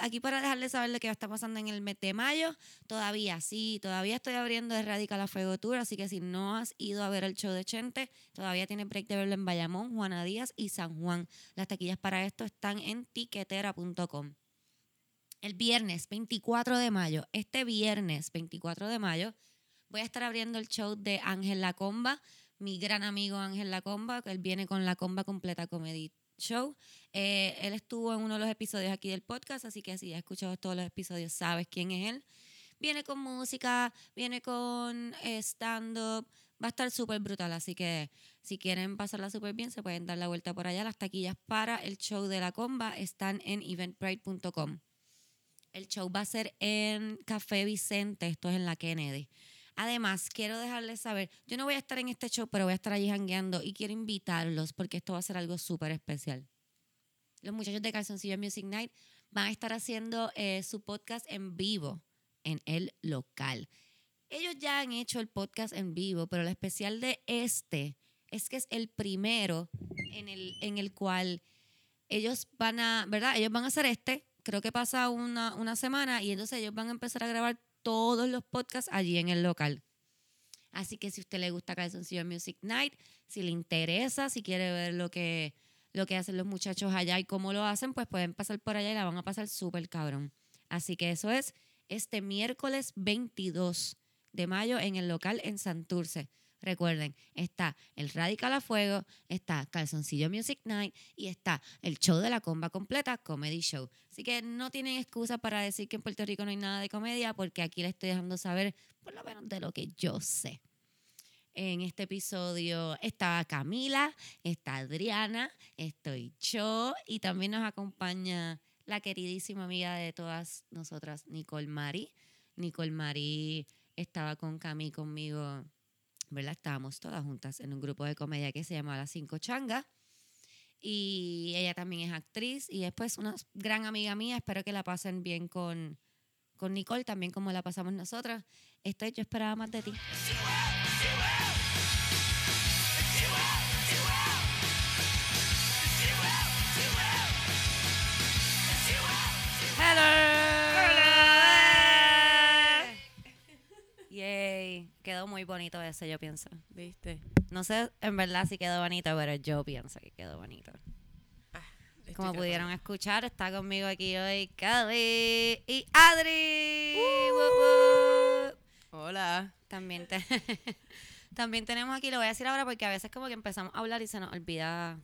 aquí para dejarles saber lo que está pasando en el mes de mayo, todavía sí, todavía estoy abriendo de Radical a Fuego Tour, así que si no has ido a ver el show de Chente, todavía tiene break de verlo en Bayamón, Juana Díaz y San Juan. Las taquillas para esto están en tiquetera.com. El viernes 24 de mayo, este viernes 24 de mayo, voy a estar abriendo el show de Ángel La Comba, mi gran amigo Ángel La Comba, que él viene con La Comba Completa Comedy Show. Eh, él estuvo en uno de los episodios aquí del podcast, así que si has escuchado todos los episodios, sabes quién es él. Viene con música, viene con eh, stand-up, va a estar súper brutal, así que si quieren pasarla súper bien, se pueden dar la vuelta por allá. Las taquillas para el show de La Comba están en eventbrite.com. El show va a ser en Café Vicente, esto es en la Kennedy. Además, quiero dejarles saber, yo no voy a estar en este show, pero voy a estar allí jangueando y quiero invitarlos porque esto va a ser algo súper especial. Los muchachos de Calzoncillo Music Night van a estar haciendo eh, su podcast en vivo en el local. Ellos ya han hecho el podcast en vivo, pero lo especial de este es que es el primero en el, en el cual ellos van a, ¿verdad? Ellos van a hacer este, creo que pasa una, una semana y entonces ellos van a empezar a grabar todos los podcasts allí en el local. Así que si a usted le gusta Calzoncillo Music Night, si le interesa, si quiere ver lo que, lo que hacen los muchachos allá y cómo lo hacen, pues pueden pasar por allá y la van a pasar súper cabrón. Así que eso es este miércoles 22 de mayo en el local en Santurce. Recuerden, está el Radical a Fuego, está Calzoncillo Music Night y está el show de la comba completa, Comedy Show. Así que no tienen excusa para decir que en Puerto Rico no hay nada de comedia, porque aquí les estoy dejando saber por lo menos de lo que yo sé. En este episodio está Camila, está Adriana, estoy yo y también nos acompaña la queridísima amiga de todas nosotras, Nicole Mari. Nicole Mari estaba con Cami conmigo ¿verdad? Estábamos todas juntas en un grupo de comedia que se llama Las Cinco Changas. Y ella también es actriz y es pues una gran amiga mía. Espero que la pasen bien con, con Nicole, también como la pasamos nosotras. Estoy, yo esperaba más de ti. Yay. Quedó muy bonito ese, yo pienso. ¿Viste? No sé en verdad si quedó bonito, pero yo pienso que quedó bonito. Estoy Como tratando. pudieron escuchar, está conmigo aquí hoy Cali y Adri. Uh. Hola. También, te- también tenemos aquí, lo voy a decir ahora porque a veces como que empezamos a hablar y se nos olvida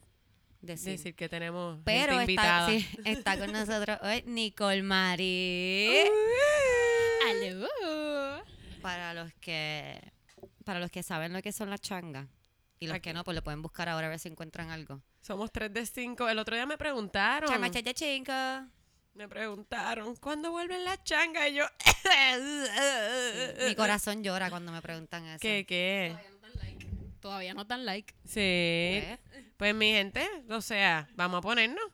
decir. Decir que tenemos Pero gente está, invitada. sí, está con nosotros hoy Nicole Mari. Aló. Para los que para los que saben lo que son las changas y los Aquí. que no, pues lo pueden buscar ahora a ver si encuentran algo. Somos tres de cinco. El otro día me preguntaron. Changa chacha chinga. Me preguntaron, ¿cuándo vuelven las changas? Y yo... Mi corazón llora cuando me preguntan eso. ¿Qué, qué? Todavía no dan like. Todavía no dan like. Sí. Pues mi gente, o sea, vamos a ponernos.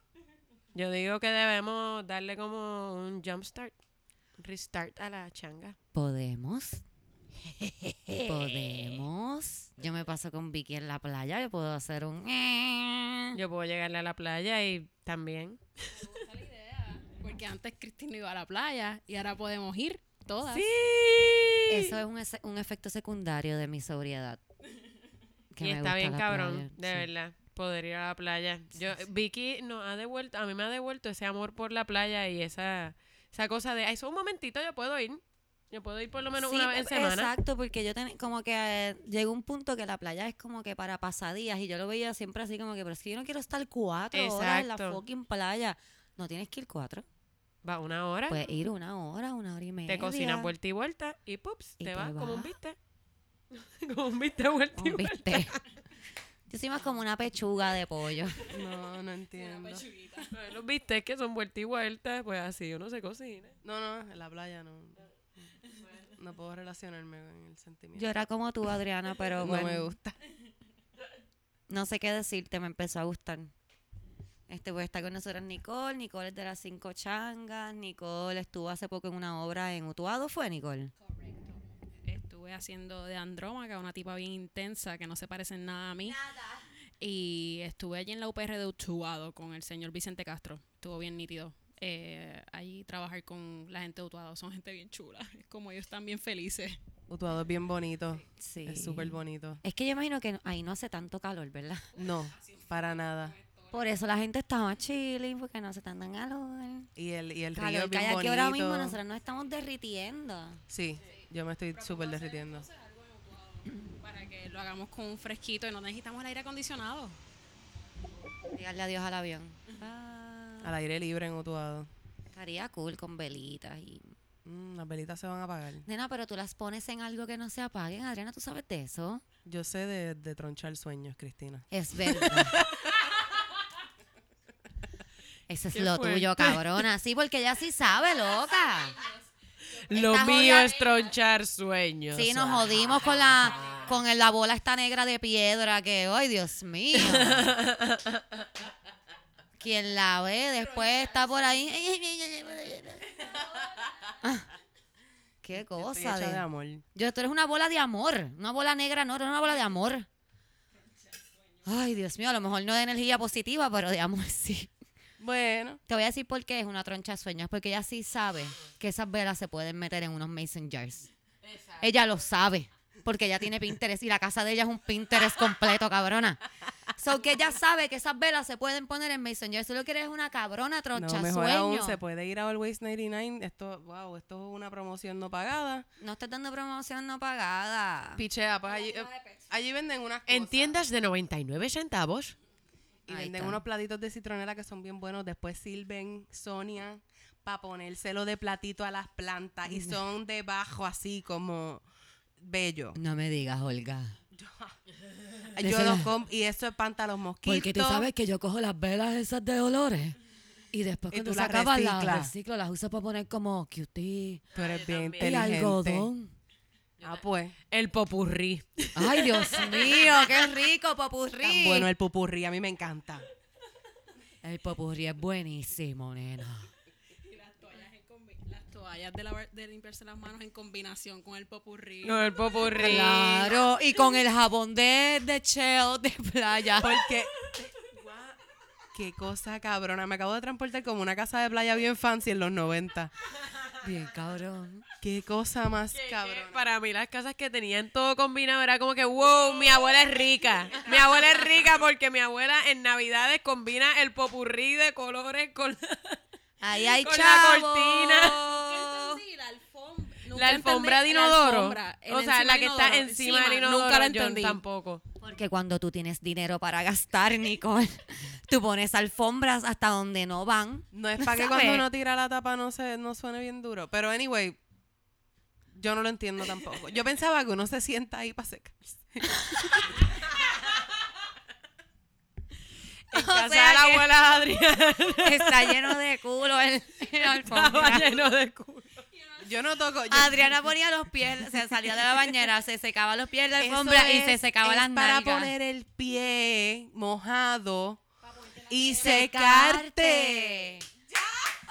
Yo digo que debemos darle como un jump start, restart a la changa. ¿Podemos? ¿Podemos? Yo me paso con Vicky en la playa, yo puedo hacer un... Yo puedo llegarle a la playa y también. Me gusta la idea. Porque antes Cristina iba a la playa y ahora podemos ir todas. Sí. Eso es un, ese- un efecto secundario de mi sobriedad. Que y me está gusta bien la cabrón, playa, de sí. verdad, poder ir a la playa. Yo, Vicky nos ha devuelto, a mí me ha devuelto ese amor por la playa y esa, esa cosa de, eso un momentito, yo puedo ir. Yo puedo ir por lo menos Sí, una vez en semana. Exacto, porque yo ten- como que eh, llegó un punto que la playa es como que para pasadías y yo lo veía siempre así como que, pero es que yo no quiero estar cuatro horas en la fucking playa. No tienes que ir cuatro. Va una hora, Puedes ir una hora, una hora y media. te cocinas vuelta y vuelta y pups, Y te, vas como un vas. bistec. como un bistec vuelta y vuelta. Yo soy más como una pechuga de pollo. No, no entiendo. Los bistecs que son vuelta y vuelta, pues así uno se cocina. No, no, en la playa no. No puedo relacionarme con el sentimiento. Yo era como tú, Adriana, pero no bueno, me gusta. no sé qué decirte, me empezó a gustar. Este, pues está con nosotros Nicole, Nicole es de las cinco changas, Nicole estuvo hace poco en una obra en Utuado, ¿fue Nicole? Correcto. Estuve haciendo de Andrómaca, una tipa bien intensa que no se parece en nada a mí. Y estuve allí en la UPR de Utuado con el señor Vicente Castro. Estuvo bien nítido. eh, ahí trabajar con la gente de Utuado. Son gente bien chula. Es como ellos están bien felices. Utuado es bien bonito. Sí. Es súper bonito. Es que yo imagino que ahí no hace tanto calor, ¿verdad? No, para nada. Por eso la gente está más chilling, porque no hace tanto calor. Y el, y el río Calor es que bien bonito. ahora mismo nosotros nos estamos derritiendo. Sí, yo me estoy súper derritiendo. Para que lo hagamos con un fresquito y no necesitamos el aire acondicionado. Díganle adiós al avión. Ah, Al aire libre en Utuado. estaría cool con velitas y... Mm, las velitas se van a apagar. Nena, pero tú las pones en algo que no se apaguen. Adriana, ¿tú sabes de eso? Yo sé de, de tronchar sueños, Cristina. Es verdad. Ese es Qué lo tuyo, cabrona. Sí, porque ella sí sabe, loca. Lo mío es tronchar sueños. Sí, nos jodimos con la con el- la bola esta negra de piedra que, ay, Dios mío. Quien la ve después está por ahí. Ah, Qué Estoy cosa. hecha de de- amor. Yo, tú eres una bola de amor. Una bola negra, no, eres una bola de amor. Ay, Dios mío, a lo mejor no de energía positiva, pero de amor sí. Bueno, Te voy a decir por qué es una troncha de sueños. Porque ella sí sabe que esas velas se pueden meter en unos mason jars. Ella lo sabe. Porque ella tiene Pinterest y la casa de ella es un Pinterest completo, cabrona. So que ella sabe que esas velas se pueden poner en mason jars. Tú lo que eres una cabrona troncha no, mejor sueño. aún, se puede ir a Always 99. Esto, wow, esto es una promoción no pagada. No estás dando promoción no pagada. Pichea, pues allí, eh, allí venden unas cosas. En tiendas de 99 centavos. Y Ahí venden está. unos platitos de citronela que son bien buenos. Después sirven Sonia para ponérselo de platito a las plantas. Y son debajo así como bello. No me digas, Olga. Yo Ese- los com- y eso espanta a los mosquitos. Porque tú sabes que yo cojo las velas esas de olores y después Y cuando tú se las acaban las reciclas. reciclo, las uso para poner como cutie Tú eres bien y inteligente. algodón. Ah, pues. El popurrí. Ay, Dios mío, qué rico, popurrí. Tan bueno el pupurrí. A mí me encanta. El popurrí es buenísimo, nena. Y las toallas, en combi- las toallas de, lavar- de limpiarse las manos en combinación con el popurrí. No, el popurrí. Claro, y con el jabón de, de Shell de playa. Porque. Qué cosa cabrona. Me acabo de transportar como una casa de playa bien fancy en los 90. Bien cabrón. Qué cosa más cabrona. Para mí las casas que tenían todo combinado era como que, wow, mi abuela es rica. Mi abuela es rica porque mi abuela en Navidades combina el popurrí de colores con Ahí hay Con la chavo. La alfombra. Nunca la alfombra de la inodoro. alfombra, el o sea, encima la que está inodoro, encima del inodoro. Nunca la yo entendí. tampoco. Porque cuando tú tienes dinero para gastar, Nicole, tú pones alfombras hasta donde no van. No es para que cuando uno tira la tapa no se no suene bien duro. Pero anyway, yo no lo entiendo tampoco. Yo pensaba que uno se sienta ahí para secarse. En O sea de la abuela Adriana Está lleno de culo el, estaba lleno de culo. Yo no toco. yo- Adriana ponía los pies, se salía de la bañera, se secaba los pies de la alfombra y se secaba es las para nalgas. poner el pie mojado y Secarte. secarte.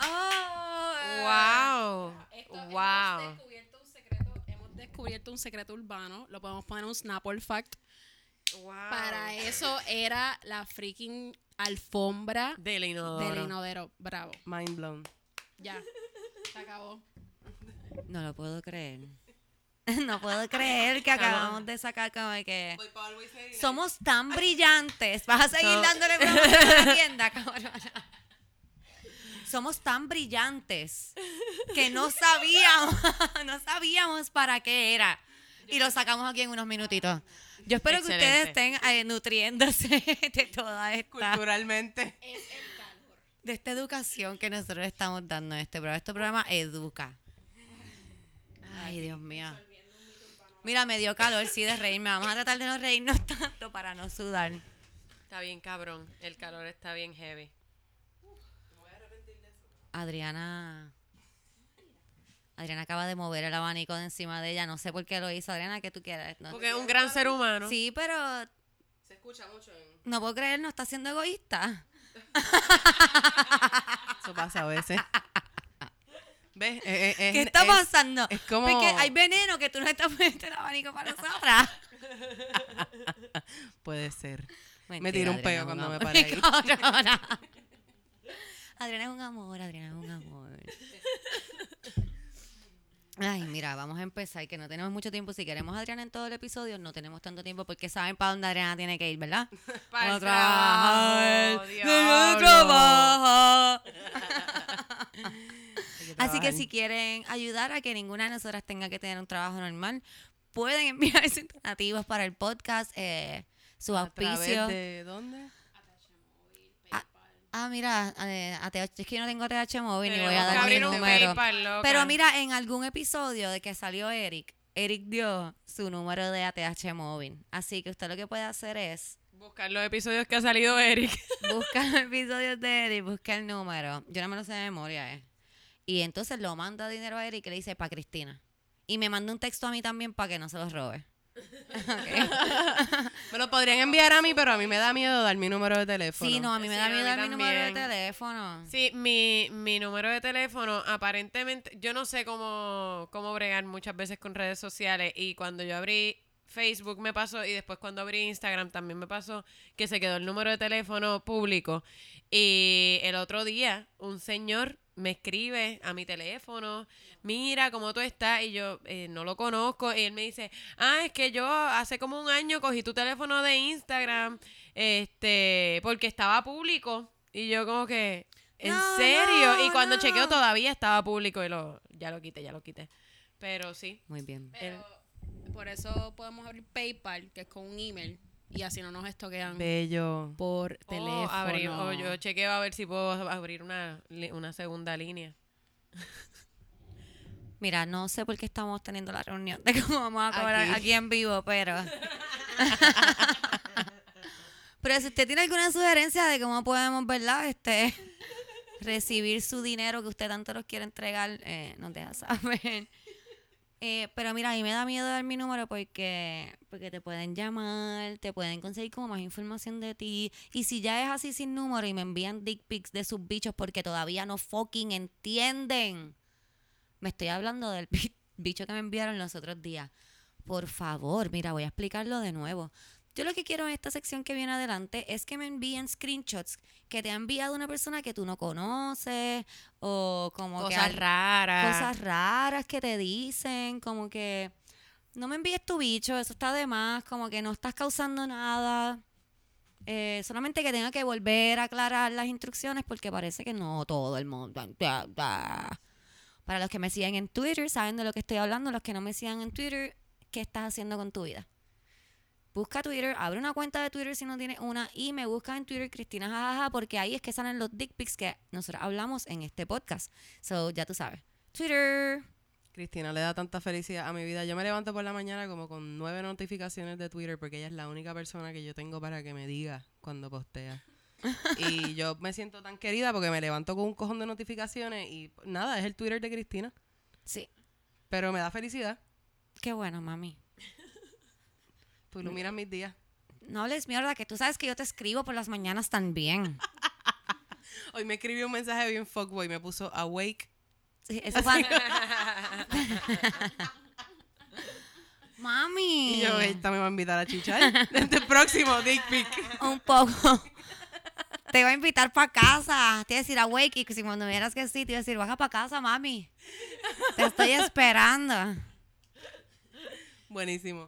Oh. Wow. Esto- Hemos Wow. descubierto, un secreto, hemos descubierto un secreto urbano. Lo podemos poner en un Snapple Fact. Para eso era la freaking alfombra Del inodoro. del inodoro. Bravo. Mind blown. Ya. Se acabó. No lo puedo creer. No puedo creer que acabamos de sacar como que somos tan brillantes. Vas a seguir So- dándole a la tienda, cabrona. Somos tan brillantes que no sabíamos, no sabíamos para qué era. Y lo sacamos aquí en unos minutitos. Yo espero que ustedes estén eh, nutriéndose de toda esta, Culturalmente. de esta educación que nosotros estamos dando en este programa. Este programa educa. Ay, Dios mío. Mira, me dio calor, sí, de reírme. Vamos a tratar de no reírnos tanto para no sudar. Está bien cabrón. El calor está bien heavy. Adriana. Adriana acaba de mover el abanico de encima de ella. No sé por qué lo hizo. Adriana, ¿qué tú quieres? No- Porque es un gran ser humano. Sí, pero Se escucha mucho en... no puedo creer, no está siendo egoísta. Eso pasa a veces. ¿Ves? ¿Qué es- está es- pasando? es como- Porque hay veneno que tú no estás poniendo el abanico para nosotras. Puede ser. Mentira, tiré un Adriana, peo cuando me paré ahí. Adriana es un amor, Adriana es un amor. Ay, mira, vamos a empezar, que no tenemos mucho tiempo. Si queremos a Adriana en todo el episodio, no tenemos tanto tiempo porque saben para dónde Adriana tiene que ir, ¿verdad? Para trabajar. Así que si quieren ayudar a que ninguna de nosotras tenga que tener un trabajo normal, pueden enviar sus donativos para el podcast, eh, su ¿A través auspicio. de dónde? Ah, mira, eh, ATH, es que yo no tengo ATH móvil ni voy a dar mi número. PayPal. Pero mira, en algún episodio de que salió Eric, Eric dio su número de ATH móvil. Así que usted lo que puede hacer es Buscar los episodios que ha salido Eric. buscar los episodios de Eric, buscar el número. Yo no me lo sé de memoria, eh. Y entonces lo manda dinero a Eric y le dice para Cristina. Y me manda un texto a mí también para que no se los robe. Me lo podrían enviar a mí, pero a mí me da miedo dar mi número de teléfono. Sí, no, a mí me Sí, da miedo dar mi número de teléfono. Sí, mi, mi número de teléfono, aparentemente, yo no sé cómo, cómo bregar muchas veces con redes sociales y cuando yo abrí Facebook me pasó y después cuando abrí Instagram también me pasó que se quedó el número de teléfono público y el otro día un señor me escribe a mi teléfono, mira cómo tú estás y yo eh, no lo conozco y él me dice, ah, es que yo hace como un año cogí tu teléfono de Instagram este porque estaba público y yo como que, ¿en No, serio? no, y cuando no. chequeo todavía estaba público y lo, ya lo quité, ya lo quité. Pero sí. Muy bien. Pero por eso podemos abrir PayPal, que es con un email, y así no nos estoquean Bello. por O teléfono. abrir- o yo chequeo a ver si puedo abrir una, una segunda línea. Mira, no sé por qué estamos teniendo la reunión de cómo vamos a cobrar Aquí. aquí, en vivo, pero. pero si usted tiene alguna sugerencia de cómo podemos, ¿verdad? Este. recibir su dinero que usted tanto nos quiere entregar, eh, nos deja saber. Eh, pero mira, a mí me da miedo dar mi número porque, porque te pueden llamar, te pueden conseguir como más información de ti. Y si ya es así sin número y me envían dick pics de sus bichos porque todavía no fucking entienden. Me estoy hablando del bi- bicho que me enviaron los otros días. Por favor, mira, voy a explicarlo de nuevo. Yo lo que quiero en esta sección que viene adelante es que me envíen screenshots que te ha enviado una persona que tú no conoces o como que Cosas raras. cosas raras que te dicen, como que no me envíes tu bicho, eso está de más, como que no estás causando nada. Eh, solamente que tenga que volver a aclarar las instrucciones porque parece que no todo el mundo. Para los que me siguen en Twitter, saben de lo que estoy hablando. Los que no me sigan en Twitter, ¿qué estás haciendo con tu vida? Busca Twitter, abre una cuenta de Twitter si no tienes una y me busca en Twitter Cristina Jajaja porque ahí es que salen los dick pics que nosotros hablamos en este podcast. So, ya tú sabes. Twitter. Cristina le da tanta felicidad a mi vida. Yo me levanto por la mañana como con nueve notificaciones de Twitter porque ella es la única persona que yo tengo para que me diga cuando postea. y yo me siento tan querida porque me levanto con un cojón de notificaciones y nada, es el Twitter de Cristina. Sí. Pero me da felicidad. Qué bueno, mami. Tú iluminas mis días. No hables mierda, que tú sabes que yo te escribo por las mañanas también. Hoy me escribió un mensaje bien fuckboy. Me puso awake. Sí, eso fue- Mami. Y yo, esta me va a invitar a chichar. Este próximo dick pic. Un poco. Te voy a invitar para casa. Te iba a decir a Wake y si cuando vieras que sí, te iba a decir, baja para casa, mami. Te estoy esperando. Buenísimo.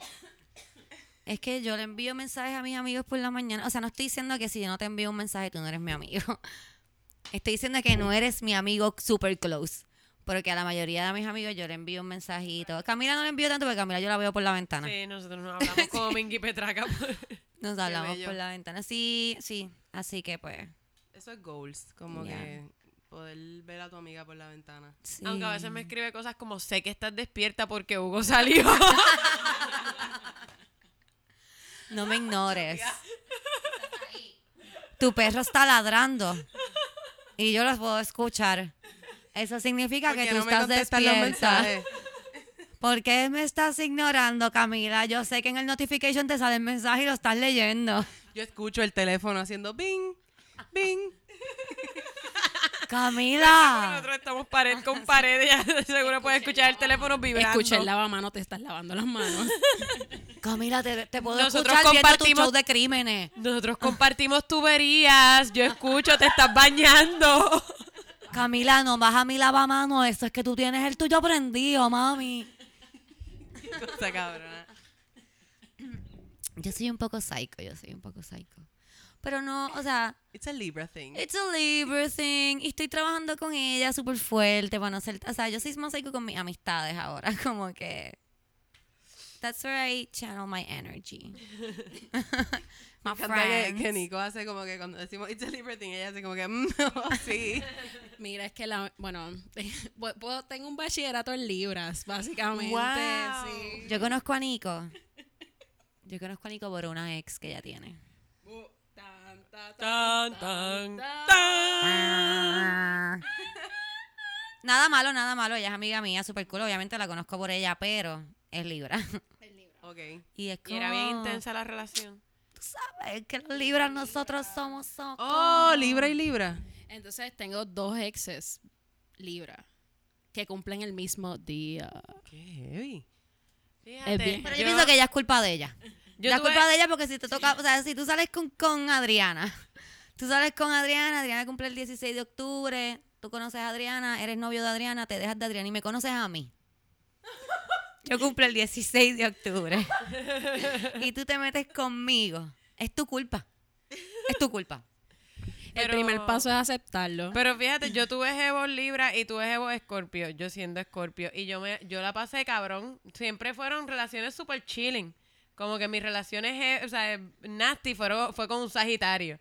Es que yo le envío mensajes a mis amigos por la mañana. O sea, no estoy diciendo que si yo no te envío un mensaje, tú no eres mi amigo. Estoy diciendo que no eres mi amigo super close. Porque a la mayoría de mis amigos yo le envío un mensajito. Camila no le envío tanto porque Camila yo la veo por la ventana. Sí, nosotros nos hablamos como Mingy Petraca. pues. Nos hablamos por la ventana. Sí, sí. Así que pues. Eso es goals. Como que poder ver a tu amiga por la ventana. sí. Aunque a veces me escribe cosas como sé que estás despierta porque Hugo salió. No me ignores. Tu perro está ladrando. Y yo los puedo escuchar. Eso significa ¿Por que tú no estás despierta. ¿Por qué me estás ignorando, Camila? Yo sé que en el notification te sale el mensaje y lo estás leyendo. Yo escucho el teléfono haciendo bing, bing. Camila. Nosotros estamos pared con pared ya seguro puedes escuchar el teléfono vibrando. Escuché el lavamano, te estás lavando las manos. Camila, te, te puedo Nosotros escuchar viendo tu compartimos- show de crímenes. Nosotros compartimos tuberías. Yo escucho, te estás bañando. Camila, no vas a mi lavamano, eso es que tú tienes el tuyo prendido, mami. Cosa cabrona. Yo soy un poco psycho, yo soy un poco psycho. Pero no, o sea, It's a Libra thing. it's a Libra thing. Y estoy trabajando con ella súper fuerte para no ser. O sea, yo soy más psycho con mis amistades ahora. Como que. That's where I channel my energy. My encanta que, friends. que Nico hace como que cuando decimos It's a Libra thing, ella hace como que, mm, no, sí. Mira, es que la, bueno, pu- puedo- tengo un bachillerato en libras, básicamente. Wow. Sí. Yo conozco a Nico. Yo conozco a Nico por una ex que ella tiene. Tan, Tan, tan. Nada malo, nada malo. Ella es amiga mía, super cool. Obviamente la conozco por ella, pero es Libra. Ok. Y es Y como... era bien intensa la relación. Tú sabes que los Libras nosotros somos... somos Oh, Libra y Libra. Entonces tengo dos exes Libra que cumplen el mismo día. Qué heavy. Fíjate, Es bien. Pero yo, pienso que ya es culpa de ella. Yo es tuve- culpa de ella porque si te toca, o sea, si tú sales con, con Adriana, tú sales con Adriana, Adriana cumple el 16 de octubre, tú conoces a Adriana, eres novio de Adriana, te dejas de Adriana y me conoces a mí. Yo cumplo el 16 de octubre. y tú te metes conmigo. Es tu culpa. Es tu culpa. El primer paso es aceptarlo. Pero fíjate, yo tuve Jevo Libra y tuve Jevo Escorpio, yo siendo Escorpio. Y yo me yo la pasé cabrón. Siempre fueron relaciones super chilling. Como que mis relaciones, eh, o sea, nasty fueron, fue con un Sagitario.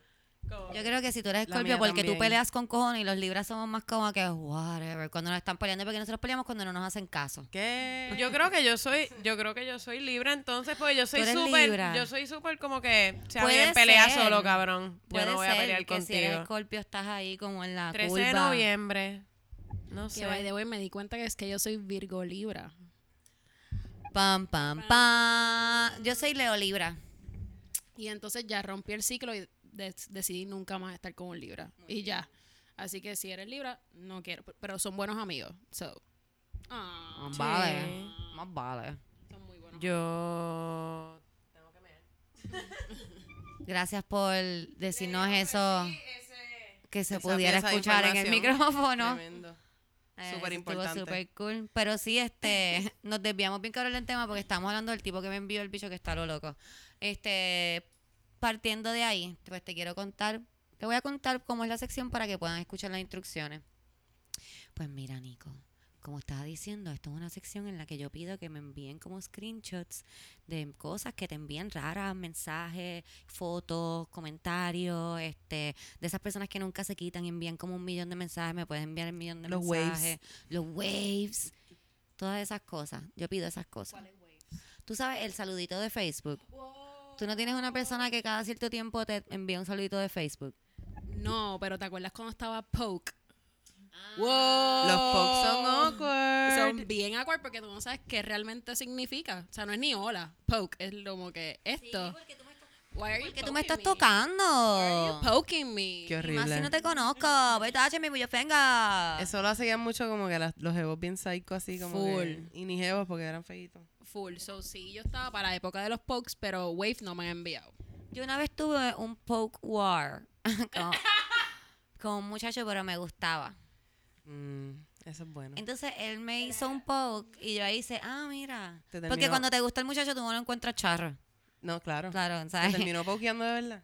Como- Yo creo que si tú eres La Scorpio mía porque tú también. peleas con cojones y los libras somos más como que whatever, cuando nos están peleando porque nosotros peleamos cuando no nos hacen caso. ¿Qué? Yo creo que yo soy, yo creo que yo soy Libra entonces, porque yo soy súper, yo soy súper como que, o sea, bien, pelea ser. solo, cabrón. Yo Puede no voy a pelear que si eres contigo. Scorpio estás ahí como en la 13 de noviembre. No sé. Que by the way me di cuenta que es que yo soy Virgo Libra. Pam, pam, pam. Yo soy Leo Libra. Y entonces ya rompí el ciclo y de- decidí nunca más estar con un Libra. y ya. Así que si eres Libra, no quiero. Pero son buenos amigos. So. Ah, Más Sí. vale. Más vale. son muy buenos. Yo Gracias por decirnos eso que se pudiera escuchar en el micrófono. Tremendo. Súper importante. súper cool. Pero sí, este, nos desviamos bien cabrón del tema porque estamos hablando del tipo que me envió el bicho que está lo loco. Este, partiendo de ahí, pues te quiero contar, te voy a contar cómo es la sección para que puedan escuchar las instrucciones. Pues mira, Nico, como estaba diciendo, esto es una sección en la que yo pido que me envíen como screenshots de cosas que te envían raras, mensajes, fotos, comentarios, este, de esas personas que nunca se quitan y envían como un millón de mensajes, me puedes enviar un millón de Los waves. mensajes, los waves, todas esas cosas. Yo pido esas cosas. Tú sabes, el saludito de Facebook. Tú no tienes una persona que cada cierto tiempo te envía un saludito de Facebook. No, pero ¿te acuerdas cuando estaba Poke? Los pokes son awkward. Son bien awkward porque tú no sabes qué realmente significa. O sea, no es ni hola. Poke es como que esto. Why are you Porque tú me poking estás me? tocando. Poking me. Qué Y más horrible. si no te conozco. Vete a mi yo venga. Eso lo hacían mucho como que las- los jevos bien psycho así como Full. que- y ni jevos porque eran feitos. Full. So, sí, yo estaba para la época de los pokes, pero Wave no me ha enviado. Yo una vez tuve un poke war con, con un muchacho, pero me gustaba. Mm, eso es bueno. Entonces él me hizo un poke y yo ahí hice, ah, mira. Te Porque terminó- cuando te gusta el muchacho, tú no lo encuentras charro. No, claro. Claro, ¿Te ¿sabes? terminó pokeando de verdad?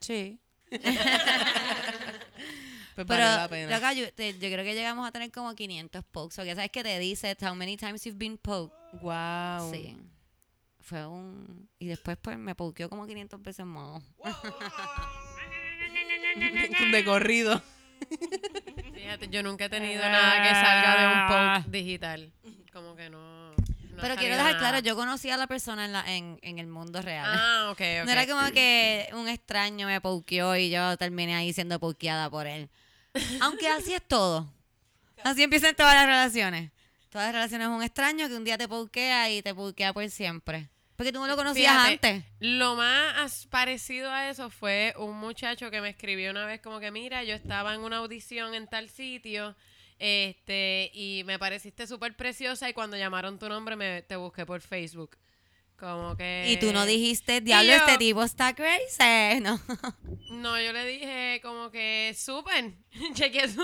Sí. Pues Pero vale la pena. loca, yo, te- yo creo que llegamos a tener como 500 pokes. Porque sabes que te dice how many times you've been poked. Wow. Sí. Fue un... Y después pues me pokeó como 500 veces más. de corrido. Fíjate, yo nunca he tenido nada que salga de un poke digital. Como que no. Pero quiero dejar nada. claro, yo conocí a la persona en, la, en, en el mundo real. Ah, ok, ok. No era como que un extraño me pokeó y yo terminé ahí siendo pokeada por él. Aunque así es todo. Así empiezan todas las relaciones. Todas las relaciones es un extraño que un día te pokea y te pokea por siempre. Porque tú no lo conocías Fíjate, antes. Lo más parecido a eso fue un muchacho que me escribió una vez como que, mira, yo estaba en una audición en tal sitio, este, y me pareciste súper preciosa y cuando llamaron tu nombre me, te busqué por Facebook. Como que... Y tú no dijiste, diablo, yo- este tipo está crazy. No. No, yo le dije como que súper. Chequeé su...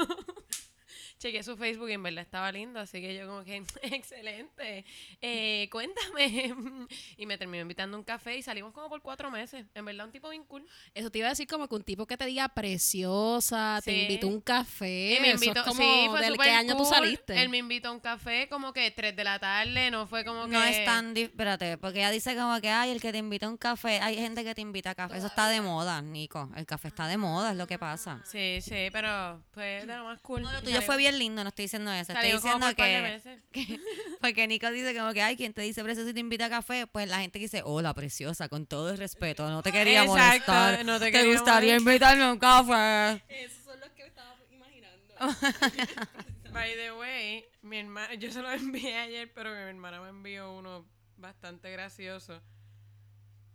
Chequeé su Facebook y en verdad estaba lindo, así que yo como que, excelente, eh, cuéntame. Y me terminó invitando a un café y salimos como por cuatro meses. En verdad, un tipo bien cool. Eso te iba a decir como que un tipo que te diga preciosa, te invitó a un café. Y me eso invitó, es como sí, fue del qué año tú saliste. Él me invitó a un café como que tres de la tarde, no fue como que... No es tan... Espérate, porque ella dice como que, ay, el que te invita a un café, hay gente que te invita a café. Eso está de moda, Nico. El café está de moda, es lo que pasa. Sí, sí, pero pues de lo más cool. No, lo tuyo fue bien lindo, no estoy diciendo eso. Estoy diciendo que, Porque Nico dice como que, ay, quien te dice preciosa y te invita a café, pues la gente dice, hola, preciosa, con todo el respeto, no te quería Exacto, molestar. no te gustaría molestar". invitarme a un café. Esos son los que estaba imaginando. By the way, mi hermana, yo se lo envié ayer, pero mi hermana me envió uno bastante gracioso.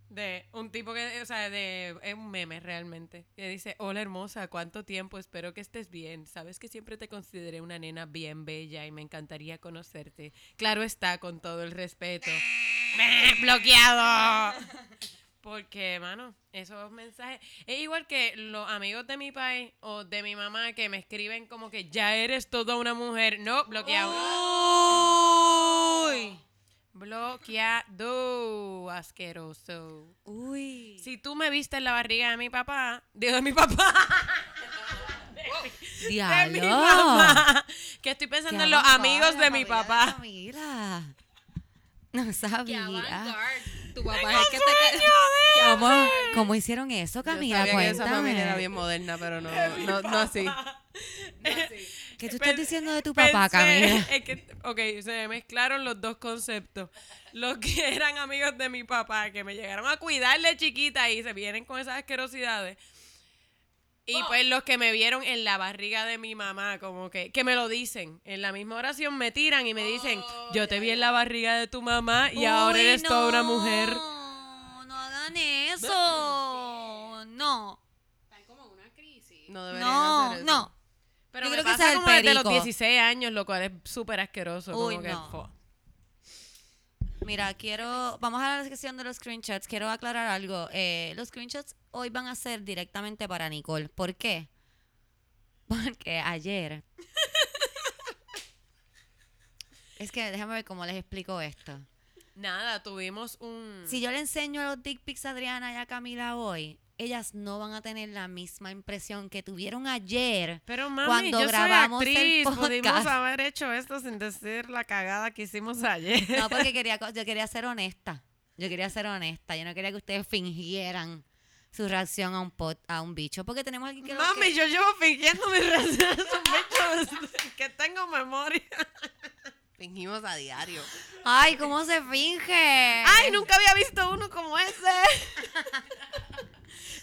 De un tipo que, o sea, de, es un meme realmente. Que dice, hola hermosa, ¿cuánto tiempo? Espero que estés bien. Sabes que siempre te consideré una nena bien bella y me encantaría conocerte. Claro está, con todo el respeto. ¡Bloqueado! Porque, mano, esos mensajes. Es igual que los amigos de mi país o de mi mamá que me escriben como que ya eres toda una mujer. No, bloqueado. Uy. Bloqueado. Asqueroso. Uy. Si tú me viste en la barriga de mi papá, digo de mi papá. De mi Diablo. mamá. Que estoy pensando en los amigos de mi papá. Camila. No sabía. Tu papá es que te ¿Cómo, cómo hicieron eso, Yo Camila? sabía que esa familia era bien moderna, pero no, no, no así. ¿Qué tú estás diciendo de tu papá, Camila? Es que, ok, se me mezclaron los dos conceptos. Los que eran amigos de mi papá, que me llegaron a cuidar de chiquita y se vienen con esas asquerosidades. Y pues los que me vieron en la barriga de mi mamá, como que, que me lo dicen. En la misma oración me tiran y me dicen, yo te vi en la barriga de tu mamá y ahora eres toda una mujer. No, no hagan eso. No, Están como una crisis. No deberían no, hacer eso. no. Pero Yo me creo que ese pasa es el como los perico. 16 años, lo cual es súper asqueroso. Uy, como que, no. fo. Mira, quiero, vamos a la sección de los screenshots. Quiero aclarar algo. Eh, los screenshots hoy van a ser directamente para Nicole. ¿Por qué? Porque ayer. es que déjame ver cómo les explico esto. Nada, tuvimos un... Si yo le enseño los dick pics a Adriana y a Camila hoy, ellas no van a tener la misma impresión que tuvieron ayer. Pero mami, cuando yo grabamos soy el actriz, podcast. pudimos haber hecho esto sin decir la cagada que hicimos ayer. No, porque quería, yo quería ser honesta. Yo quería ser honesta. Yo no quería que ustedes fingieran su reacción a un pot, a un bicho. Porque tenemos alguien que lo Mami, que- yo llevo fingiendo mi reacción a bichos desde que tengo memoria. Fingimos a diario. Ay, ¿cómo se finge? Ay, nunca había visto uno como ese.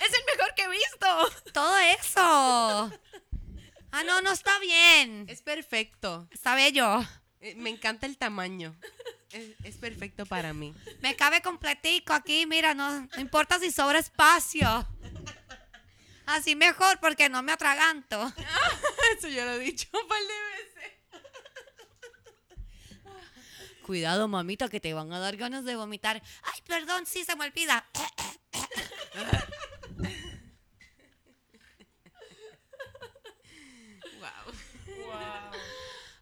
Es el mejor que he visto. Todo eso. Ah, no, no está bien. Es perfecto. Está bello. Eh, Me encanta el tamaño. Es, es perfecto para mí. Me cabe completico aquí, mira, no, no importa si sobra espacio. Así mejor porque no me atraganto. Eso yo lo he dicho un par de veces. Cuidado, mamita, que te van a dar ganas de vomitar. Ay, perdón, sí, se me olvida.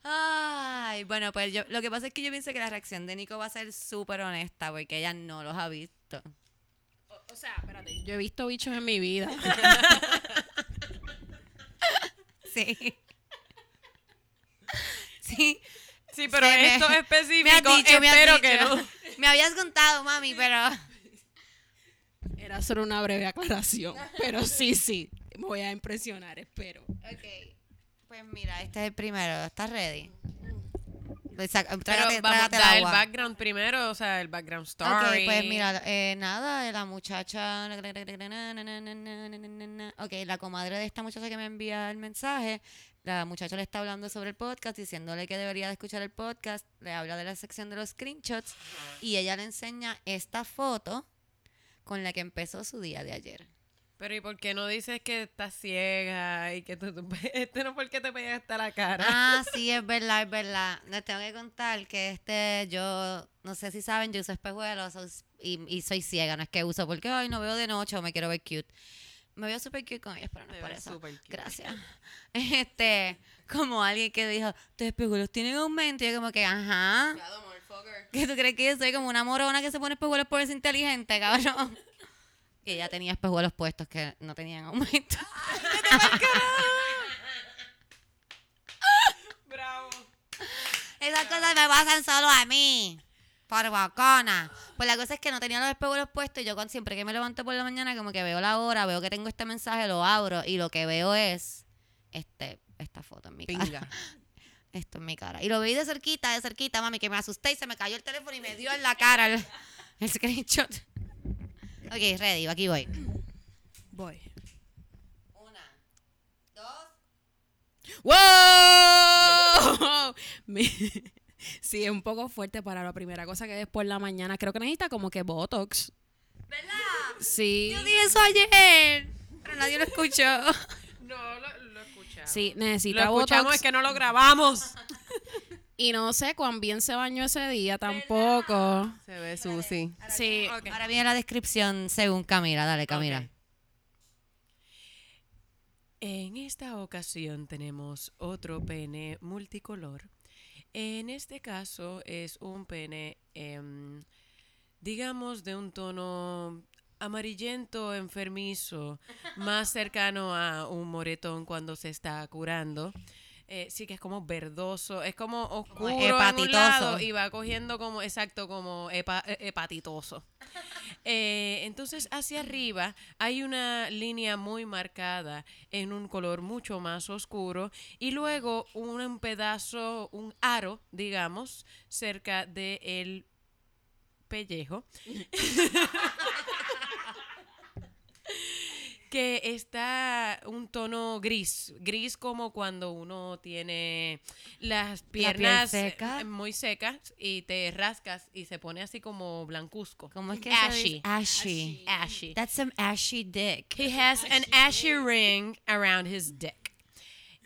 Ay, bueno, pues yo, lo que pasa es que yo pienso que la reacción de Nico va a ser súper honesta porque ella no los ha visto. O, o sea, espérate. Yo he visto bichos en mi vida. Sí. Sí. Sí, pero me- esto me específico, has dicho, me has espero que dicho. no. Me habías contado, mami, pero... Era solo una breve aclaración. Pero sí, sí. Me voy a impresionar, espero. Ok. Pues mira, este es el primero. ¿Estás ready? Pues saca- Pero Trágate, vamos, trágate el da el background primero, o sea, el background story. Ok, pues mira, eh, nada, la muchacha. Ok, la comadre de esta muchacha que me envía el mensaje, la muchacha le está hablando sobre el podcast, diciéndole que debería de escuchar el podcast, le habla de la sección de los screenshots y ella le enseña esta foto con la que empezó su día de ayer. Pero ¿y por qué no dices que estás ciega y que tú, tú- este no es porque te pegaste a la cara? Ah, sí, es verdad, es verdad. Les tengo que contar que este, yo, no sé si saben, yo uso espejuelos y, y soy ciega. No es que uso porque, ay, no veo de noche o me quiero ver cute. Me veo súper cute con ellos, pero no es por eso. cute. Gracias. Este, como alguien que dijo, tus espejuelos tienen aumento. Y yo como que, ajá. ¿Qué tú crees que yo soy como una morona que se pone espejuelos por ser inteligente, cabrón? Y ella tenía espejuelos puestos que no tenían aumento. Bravo. Esas cosas me pasan solo a mí. Por bocona. Pues la cosa es que no tenía los espejuelos puestos y yo cuando, siempre que me levanto por la mañana como que veo la hora, veo que tengo este mensaje, lo abro y lo que veo es este esta foto en mi cara. Pinga. Esto en mi cara. Y lo vi de cerquita, de cerquita, mami, que me asusté y se me cayó el teléfono y me dio en la cara el, el screenshot. Ok, ready, aquí voy. Voy. Una, dos. ¡Wow! Sí, es un poco fuerte para la primera cosa que es por la mañana. Creo que necesita como que Botox. ¿Verdad? Sí. Yo dije eso ayer, pero nadie lo escuchó. No, lo, lo escuchamos. Sí, Lo necesita escuchamos, Botox. es que no lo grabamos. Y no sé cuán bien se bañó ese día tampoco. Se ve Susi. Sí. Ahora viene la descripción según Camila. Dale, Camila. En esta ocasión tenemos otro pene multicolor. En este caso es un pene, em, digamos, de un tono amarillento, enfermizo, más cercano a un moretón cuando se está curando. Eh, sí que es como verdoso, es como oscuro en un hepatitoso. lado y va cogiendo como, exacto, como hepa- eh, hepatitoso. Eh, entonces, hacia arriba hay una línea muy marcada en un color mucho más oscuro y luego un pedazo, un aro, digamos, cerca del pellejo. que está un tono gris, gris como cuando uno tiene las piernas seca. eh, muy secas y te rascas y se pone así como blancuzco. ¿Cómo es que Ashy. se dice? Ashy. Ashy. That's some ashy dick. He has an ashy ring around his dick.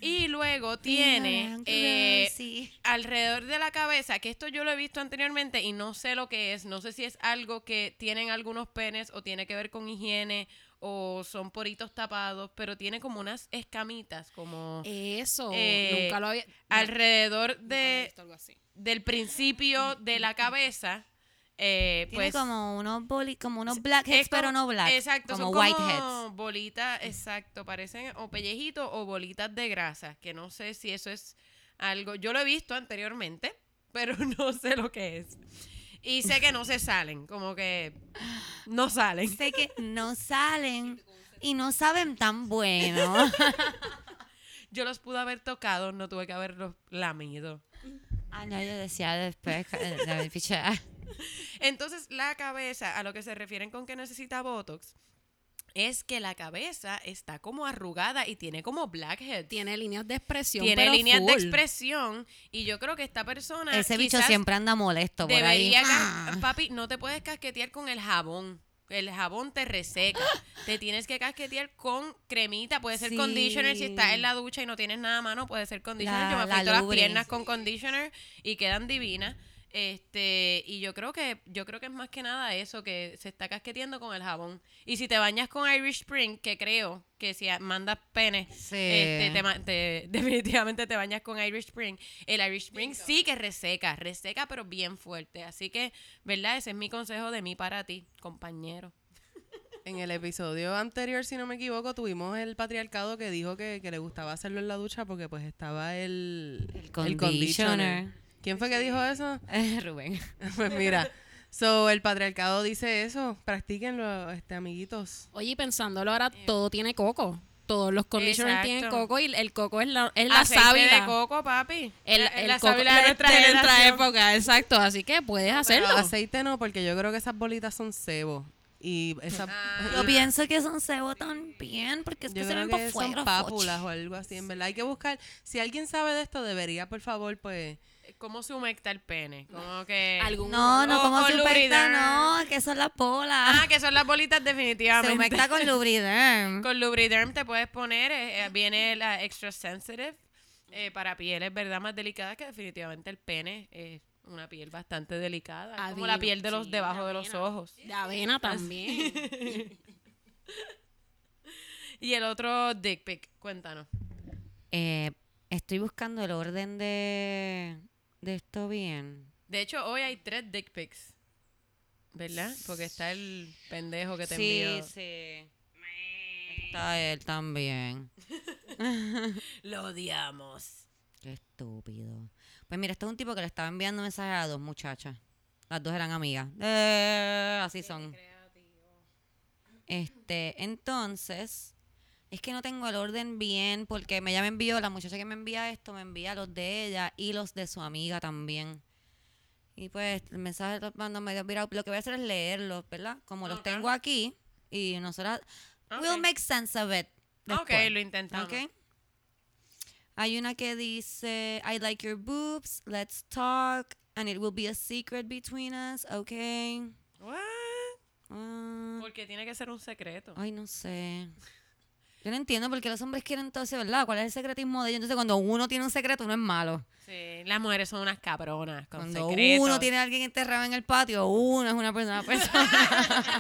Y luego tiene eh, alrededor de la cabeza, que esto yo lo he visto anteriormente y no sé lo que es, no sé si es algo que tienen algunos penes o tiene que ver con higiene o son poritos tapados, pero tiene como unas escamitas, como Eso. Eh, nunca lo había. alrededor de, visto algo así. del principio de la cabeza. eh, Tiene pues como unos boli, como unos blackheads, como- pero no black. Exacto, como son whiteheads. como bolitas, exacto, parecen o pellejitos o bolitas de grasa, que no sé si eso es algo, yo lo he visto anteriormente, pero no sé lo que es. Y sé que no se salen, como que no salen. Sé que no salen y no saben tan bueno. Yo los pude haber tocado, no tuve que haberlos lamido. ah, no, yo decía después de. Entonces, la cabeza, a lo que se refieren con que necesita Botox, es que la cabeza está como arrugada y tiene como blackheads. Tiene líneas de expresión. tiene pero líneas de expresión y yo creo que esta persona Ese bicho siempre anda molesto por ahí. Ah. papi no te puedes casquetear con el jabón el jabón te reseca te tienes que casquetear con cremita puede ser Sí. conditioner si estás en la ducha y no tienes nada a mano puede ser conditioner La- yo me la afeito las piernas con conditioner y quedan divinas este y yo creo que yo creo que es más que nada eso que se está casqueteando con el jabón y si te bañas con Irish Spring que creo que si mandas pene Sí. este, te te- definitivamente te bañas con Irish Spring. El Irish Spring sí que reseca, reseca pero bien fuerte. Así que, ¿verdad? Ese es mi consejo de mí para ti, compañero. En el episodio anterior, si no me equivoco, tuvimos el patriarcado que dijo que, que le gustaba hacerlo en la ducha porque pues estaba el, El conditioner. ¿Quién fue que dijo eso? Eh, Rubén. pues mira, so el patriarcado dice eso, practíquenlo, este amiguitos. Oye, y pensándolo ahora, todo tiene coco. Todos los conditioners Exacto. tienen coco y el coco es la, es la sábila. de coco, papi. El, La- el la coco de nuestra de nuestra época, exacto. Así que puedes hacerlo. Pero aceite no, porque yo creo que esas bolitas son cebo. Y esa, Ah. Yo pienso que son cebo también, porque es que yo se creo ven por que fuera. son pápulas o algo así, en verdad. Hay que buscar, si alguien sabe de esto, debería, por favor, pues, ¿Cómo se humecta el pene? Como que... Algún No, no, O como con se humecta, Lubriderm. no, que son las bolas. Ah, que son las bolitas definitivamente. se humecta con lubriderm. Con Lubriderm te puedes poner, eh, eh, viene la Extra Sensitive eh, para pieles, ¿verdad? Más delicadas que definitivamente el pene es una piel bastante delicada. es como la piel de los sí, debajo de los ojos. De avena también. Y el otro dick pic, cuéntanos. Eh, estoy buscando el orden de, de esto bien. De hecho, hoy hay tres dick pics. ¿Verdad? Porque está el pendejo que te sí, envió. sí. Está él también. Lo odiamos. Qué estúpido. Pues mira, este es un tipo que le estaba enviando mensajes a dos muchachas. Las dos eran amigas. Eh, así son. Este, entonces, es que no tengo el orden bien porque me, ella me envió, la muchacha que me envía esto, me envía los de ella y los de su amiga también. Y pues el mensaje mando medio virado. Lo que voy a hacer es leerlos, ¿verdad? Como los Ok. tengo aquí y nosotras we'll Ok. make sense of it. Ok, después. lo intentamos. Ok. Hay una que dice, I like your boobs, let's talk, and it will be a secret between us, ok. What? Ah, Porque tiene que ser un secreto. ay, no sé. Yo no entiendo por qué los hombres quieren todo eso, ¿verdad? ¿Cuál es el secretismo de ellos? Entonces, cuando uno tiene un secreto, uno es malo. Sí, las mujeres son unas cabronas con Cuando secretos. uno tiene a alguien enterrado en el patio, uno es una persona persona.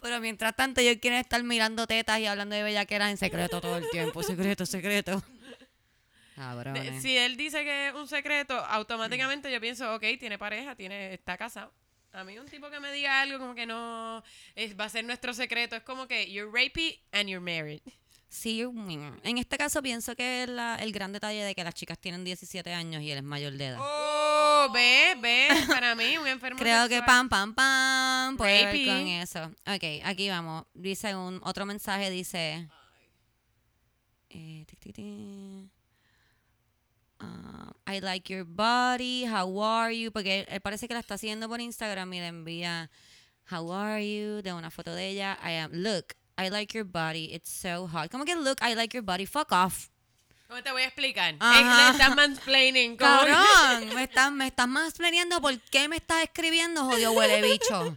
Pero mientras tanto, ellos quieren estar mirando tetas y hablando de bellaqueras en secreto todo el tiempo. Secreto, secreto. De- Cabrones. si él dice que es un secreto, automáticamente yo pienso, ok, tiene pareja, tiene, está casado. A mí un tipo que me diga algo como que no es, va a ser nuestro secreto, es como que you're rapey and you're married. Sí, en este caso pienso que la- el gran detalle de que las chicas tienen 17 años y él es mayor de edad. Oh, ve, ve, para mí un enfermo Creo que pam, pam, pam, puede ver con eso. Ok, aquí vamos. Dice un otro mensaje, dice... eh, tic, tic, tic. Ah, I like your body, how are you? Porque él, él parece que la está haciendo por Instagram y le envía How are you? De una foto de ella. I am, look, I like your body, it's so hot. ¿Cómo que look, I like your body? Fuck off. ¿Cómo te voy a explicar? Ajá. Es- le están mansplaining. como- Cabrón, me estás, me estás por qué me estás escribiendo, jodido huele bicho.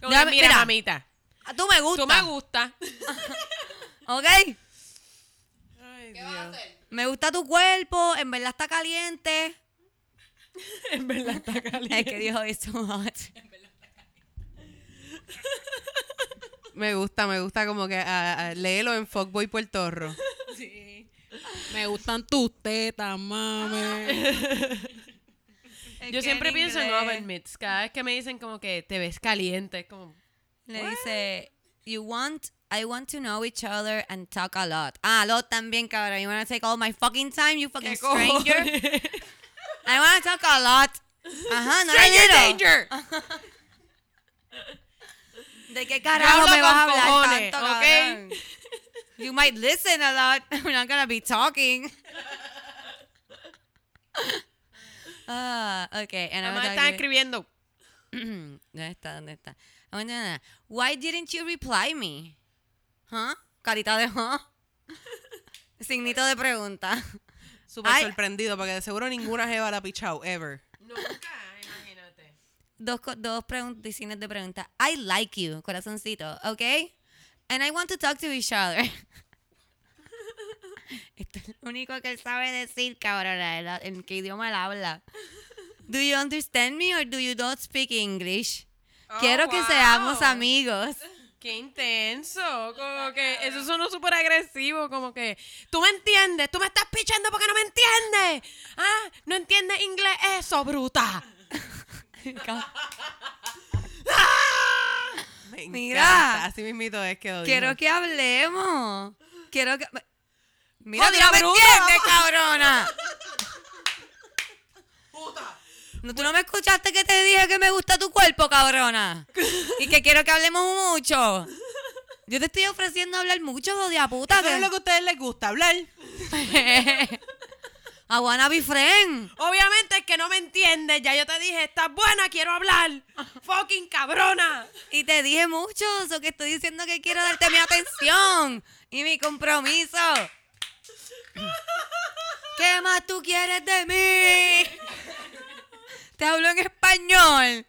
como Ya, que, mira, mira. mamita, A tú me gusta. tú me gusta. ¿Ok? Ay, Dios. Me gusta tu cuerpo, en verdad está caliente. En verdad está caliente. Es que dijo eso hot. Me gusta, me gusta como que ah, ah, léelo en Fuckboy Puertorro. Me gustan tus tetas, mami. Yo siempre pienso en oven mitts. Cada vez que me dicen como que te ves caliente, es como... Le dice, you want, I want to know each other and talk a lot. Ah, a lot también, cabrón. You wanna take all my fucking time, you fucking ¿Qué stranger? I wanna talk a lot. Ajá, no Stranger danger. ¿De qué carajo me vas a hablar tanto, ¿ok? cabrón? You might listen a lot. We're not gonna be talking. Ah, okay. And I'm gonna están escribiendo. ¿Dónde está? ¿Dónde está? Why didn't you reply me? ¿Huh? Carita de huh? Signito de pregunta. Súper sorprendido porque de seguro ninguna jeva la ha pichado, ever. Nunca, imagínate. Dos, dos signos de pregunta. I like you, corazoncito, ¿ok? And I want to talk to each other. Esto es lo único que él sabe decir, cabrona, ¿en, qué idioma él habla? Do you understand me or do you not speak English? Oh, Quiero que wow. seamos amigos. Qué intenso. Como que eso sonó súper agresivo. Como que tú me entiendes, tú me estás pichando porque no me entiendes. Ah, no entiendes inglés, eso, bruta. Me Mira. encanta. Así mismito es que lo Quiero que hablemos. Quiero que. Mira, Jodida no me bruta, entiendes, cabrona. No, tú no me escuchaste que te dije que me gusta tu cuerpo, cabrona. Y que quiero que hablemos mucho. Yo te estoy ofreciendo hablar mucho, jodida puta. Eso es lo que a ustedes les gusta, hablar. I wanna be friend. Obviamente es que no me entiendes. Ya yo te dije, estás buena, quiero hablar. Fucking cabrona. Y te dije mucho, eso que estoy diciendo que quiero darte mi atención y mi compromiso. ¿Qué ¿Qué más tú quieres de mí? Te hablo en español.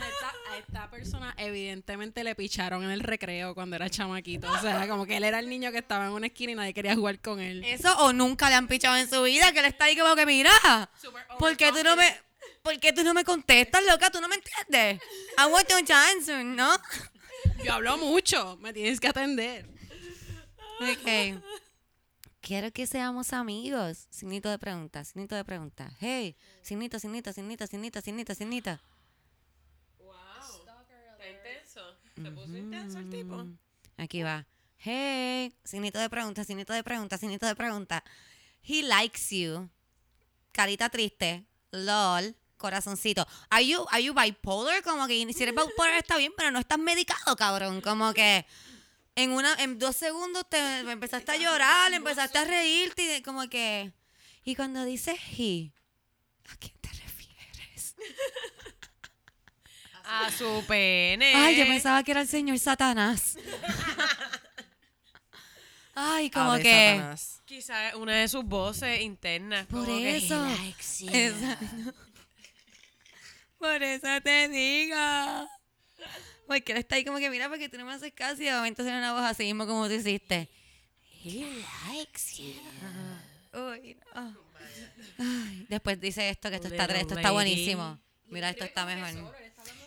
A esta, a esta persona evidentemente le picharon en el recreo cuando era chamaquito. O sea, como que él era el niño que estaba en una esquina y nadie quería jugar con él. Eso o nunca le han pichado en su vida, que él está ahí como que mira. ¿Por qué tú no me, por qué tú no me contestas, loca? ¿Tú no me entiendes? I want a chance, ¿no? Yo hablo mucho, me tienes que atender. Ok. Quiero que seamos amigos. Signito de pregunta, signito de pregunta. Hey, signito, signito, signito, signito, signito, signito. Wow. Está intenso. Se puso intenso el tipo. Aquí va. Hey, signito de pregunta, signito de pregunta, signito de pregunta. He likes you. Carita triste. LOL. Corazoncito. Are you, are you bipolar? Como que si eres bipolar está bien, pero no estás medicado, cabrón. Como que en una, en dos segundos te empezaste a llorar, empezaste a reírte y de- como que. Y cuando dices he, ¿a quién te refieres? A su pene. Ay, yo pensaba que era el señor Satanás. Ay, como Ave que. Satanás. Quizá una de sus voces internas. Por como eso. Por eso te digo. Porque él está ahí como que, mira, porque tú no me haces caso y de momento suena una voz así mismo como tú hiciste. He likes you. Uy, no. Ay, después dice esto, que esto está, esto está buenísimo. Mira, esto está mejor.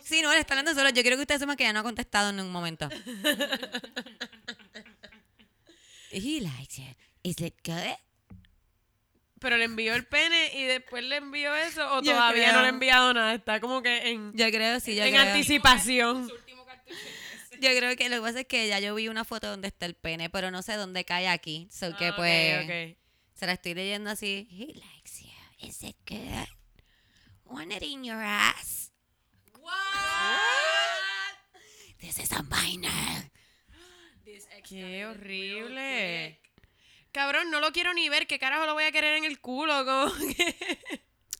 Sí, no, él está hablando solo. Yo quiero que ustedes sepan que ya no ha contestado en un momento. He likes you. Is it good? Pero le envió el pene y después le envió eso o Yo todavía no creo. le ha enviado nada. Está como que en, Yo creo, sí, yo en creo. anticipación. Yo creo que lo que pasa es que ya yo vi una foto donde está el pene, pero no sé dónde cae aquí. So que Ah, pues se la estoy leyendo así. He likes you. Is it good? Want it in your ass? This is a minor. Qué horrible. Cabrón, no lo quiero ni ver. ¿Qué carajo lo voy a querer en el culo? Como que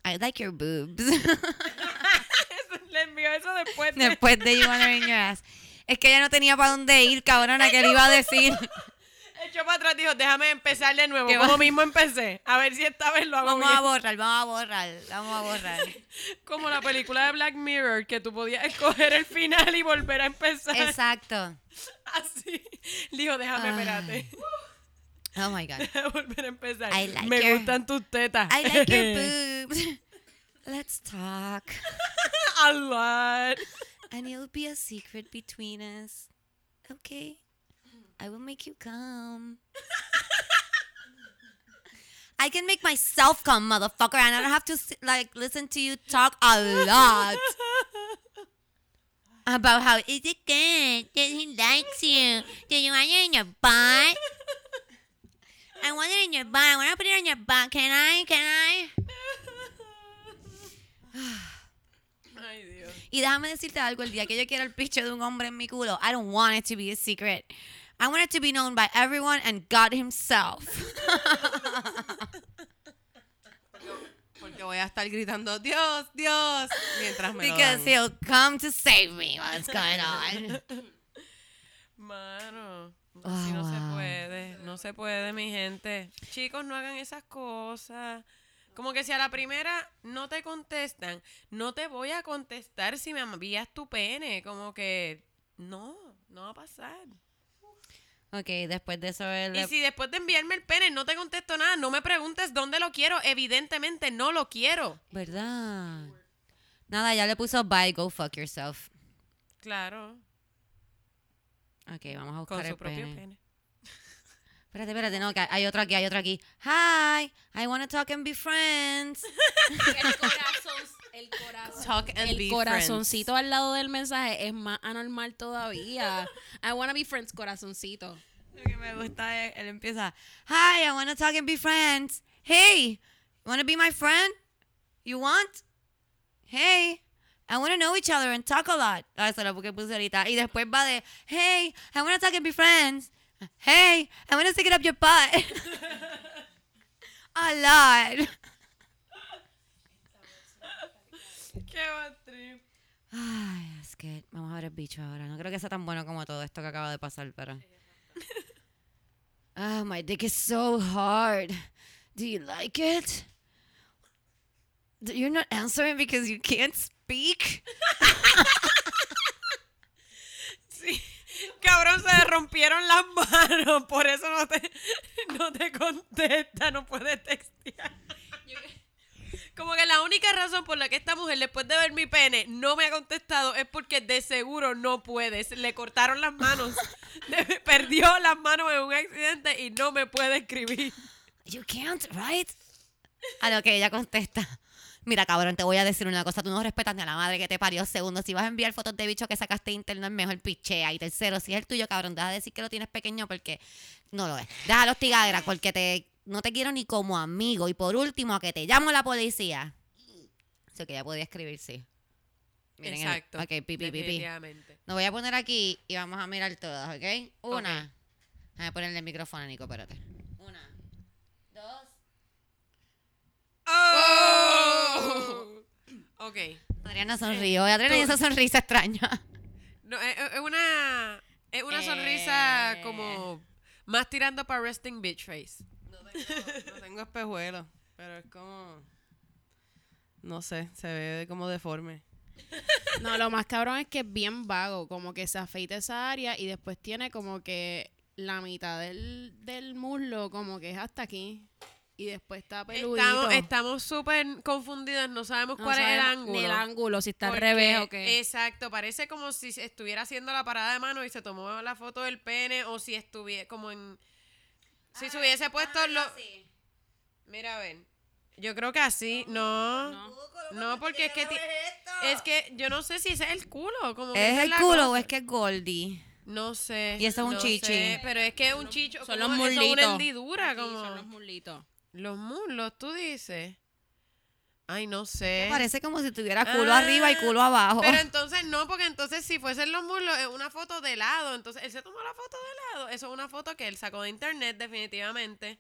I like your boobs. le envió eso después de... Después de You in Your Ass. Es que ella no tenía para dónde ir, cabrona, que le iba a decir. Echó para atrás, dijo, déjame empezar de nuevo. ¿Qué Como va? mismo empecé. A ver si esta vez lo hago Vamos bien. a borrar, vamos a borrar, vamos a borrar. Como la película de Black Mirror, que tú podías escoger el final y volver a empezar. Exacto. Así. Dijo, déjame, espérate. Oh my God. Déjame volver a empezar. I like Me your- gustan tus tetas. I like your boobs. Let's talk. A lot. And it'll be a secret between us. Okay? I will make you come. I can make myself come, motherfucker, and I don't have to like listen to you talk a lot about how is it good that he likes you. Do you want it in your butt? I want it in your butt. I want to put it in your butt. Can I? Can I? Ay, Dios. Y déjame decirte algo, el día que yo quiera el picho de un hombre en mi culo, I don't want it to be a secret. I want it to be known by everyone and God himself. Porque voy a estar gritando, Dios, Dios, mientras me lo Because dan. he'll come to save me. What's going on? Mano, Oh, así no wow. se puede, no se puede, mi gente. Chicos, no hagan esas cosas. Como que si a la primera no te contestan, no te voy a contestar si me envías tu pene. Como que no, no va a pasar. Ok, después de eso él... Y si después de enviarme el pene no te contesto nada, no me preguntes dónde lo quiero. Evidentemente no lo quiero. ¿Verdad? Nada, ya le puso bye, go fuck yourself. Claro, Ok, vamos a buscar con el su propio pene. pene. Espérate, espérate, no, que hay otro aquí, hay otro aquí. Hi, I want to talk and be friends. El corazón, el corazón. Talk and el be corazoncito al lado del mensaje es más anormal todavía. I wanna be friends, corazoncito. Lo que me gusta es, él empieza, Hi, I want to talk and be friends. Hey, want to be my friend? You want? Hey, I want to know each other and talk a lot. Ah, eso lo porque puse ahorita. Y después va de, Hey, I want to talk and be friends. Hey, I want to stick it up your butt. a lot. Qué bad trip. Ay, es que vamos a ver el bicho ahora. No creo que sea tan bueno como todo esto que acaba de pasar, pero. Ah, my dick is so hard. Do you like it? You're not answering because you can't speak. Sí. Cabrón, se le rompieron las manos. Por eso no te, no te contesta, no puede textear. Como que la única razón por la que esta mujer, después de ver mi pene, no me ha contestado es porque de seguro no puede. Se Le cortaron las manos. Perdió las manos en un accidente y no me puede escribir. You can't, right? A lo que ella contesta. Mira, cabrón, te voy a decir una cosa. Tú no respetas ni a la madre que te parió. Segundo, si vas a enviar fotos de bicho que sacaste de internet, mejor pichea. Y tercero, si es el tuyo, cabrón, deja de decir que lo tienes pequeño porque no lo es. Deja los tigagras porque te, no te quiero ni como amigo. Y por último, a que te llamo a la policía. Eso que ella podía escribir, sí. Miren el- Exacto. ok, pipi, pipi. Lo voy a poner aquí y vamos a mirar todas, ¿ok? Una. Déjame ponerle el micrófono a Nico, espérate. Una. Dos. ¡Oh! Ok. Adriana sonrió. Adriana esa sonrisa extraña. No, es, es una, es una sonrisa Eh. como más tirando para resting bitch face. No tengo, no tengo espejuelos, pero es como... No sé, se ve como deforme. No, lo más cabrón es que es bien vago, como que se afeita esa área y después tiene como que la mitad del, del muslo como que es hasta aquí y después está peludito. Estamos estamos súper confundidas, no sabemos No cuál es el ángulo. Ni el ángulo, si está al revés o qué. Exacto, parece como si estuviera haciendo la parada de mano y se tomó la foto del pene o si estuviera como en... Si se hubiese puesto lo... Mira, a ver. Yo creo que así, no. No. No, porque es que ti- Es que yo no sé si ese es el culo. Como que ¿Es el culo cosa. o es que es Goldie? No sé. Y eso es un no chichi. sé, pero es que es un chicho. Son los eso es muslitos. una hendidura, como. Son los muslitos. Los muslos, tú dices. Ay, no sé. Parece como si tuviera culo Ah, arriba y culo abajo. Pero entonces no, porque entonces si fuesen los muslos, es una foto de lado. Entonces él se tomó la foto de lado. Eso es una foto que él sacó de internet, definitivamente.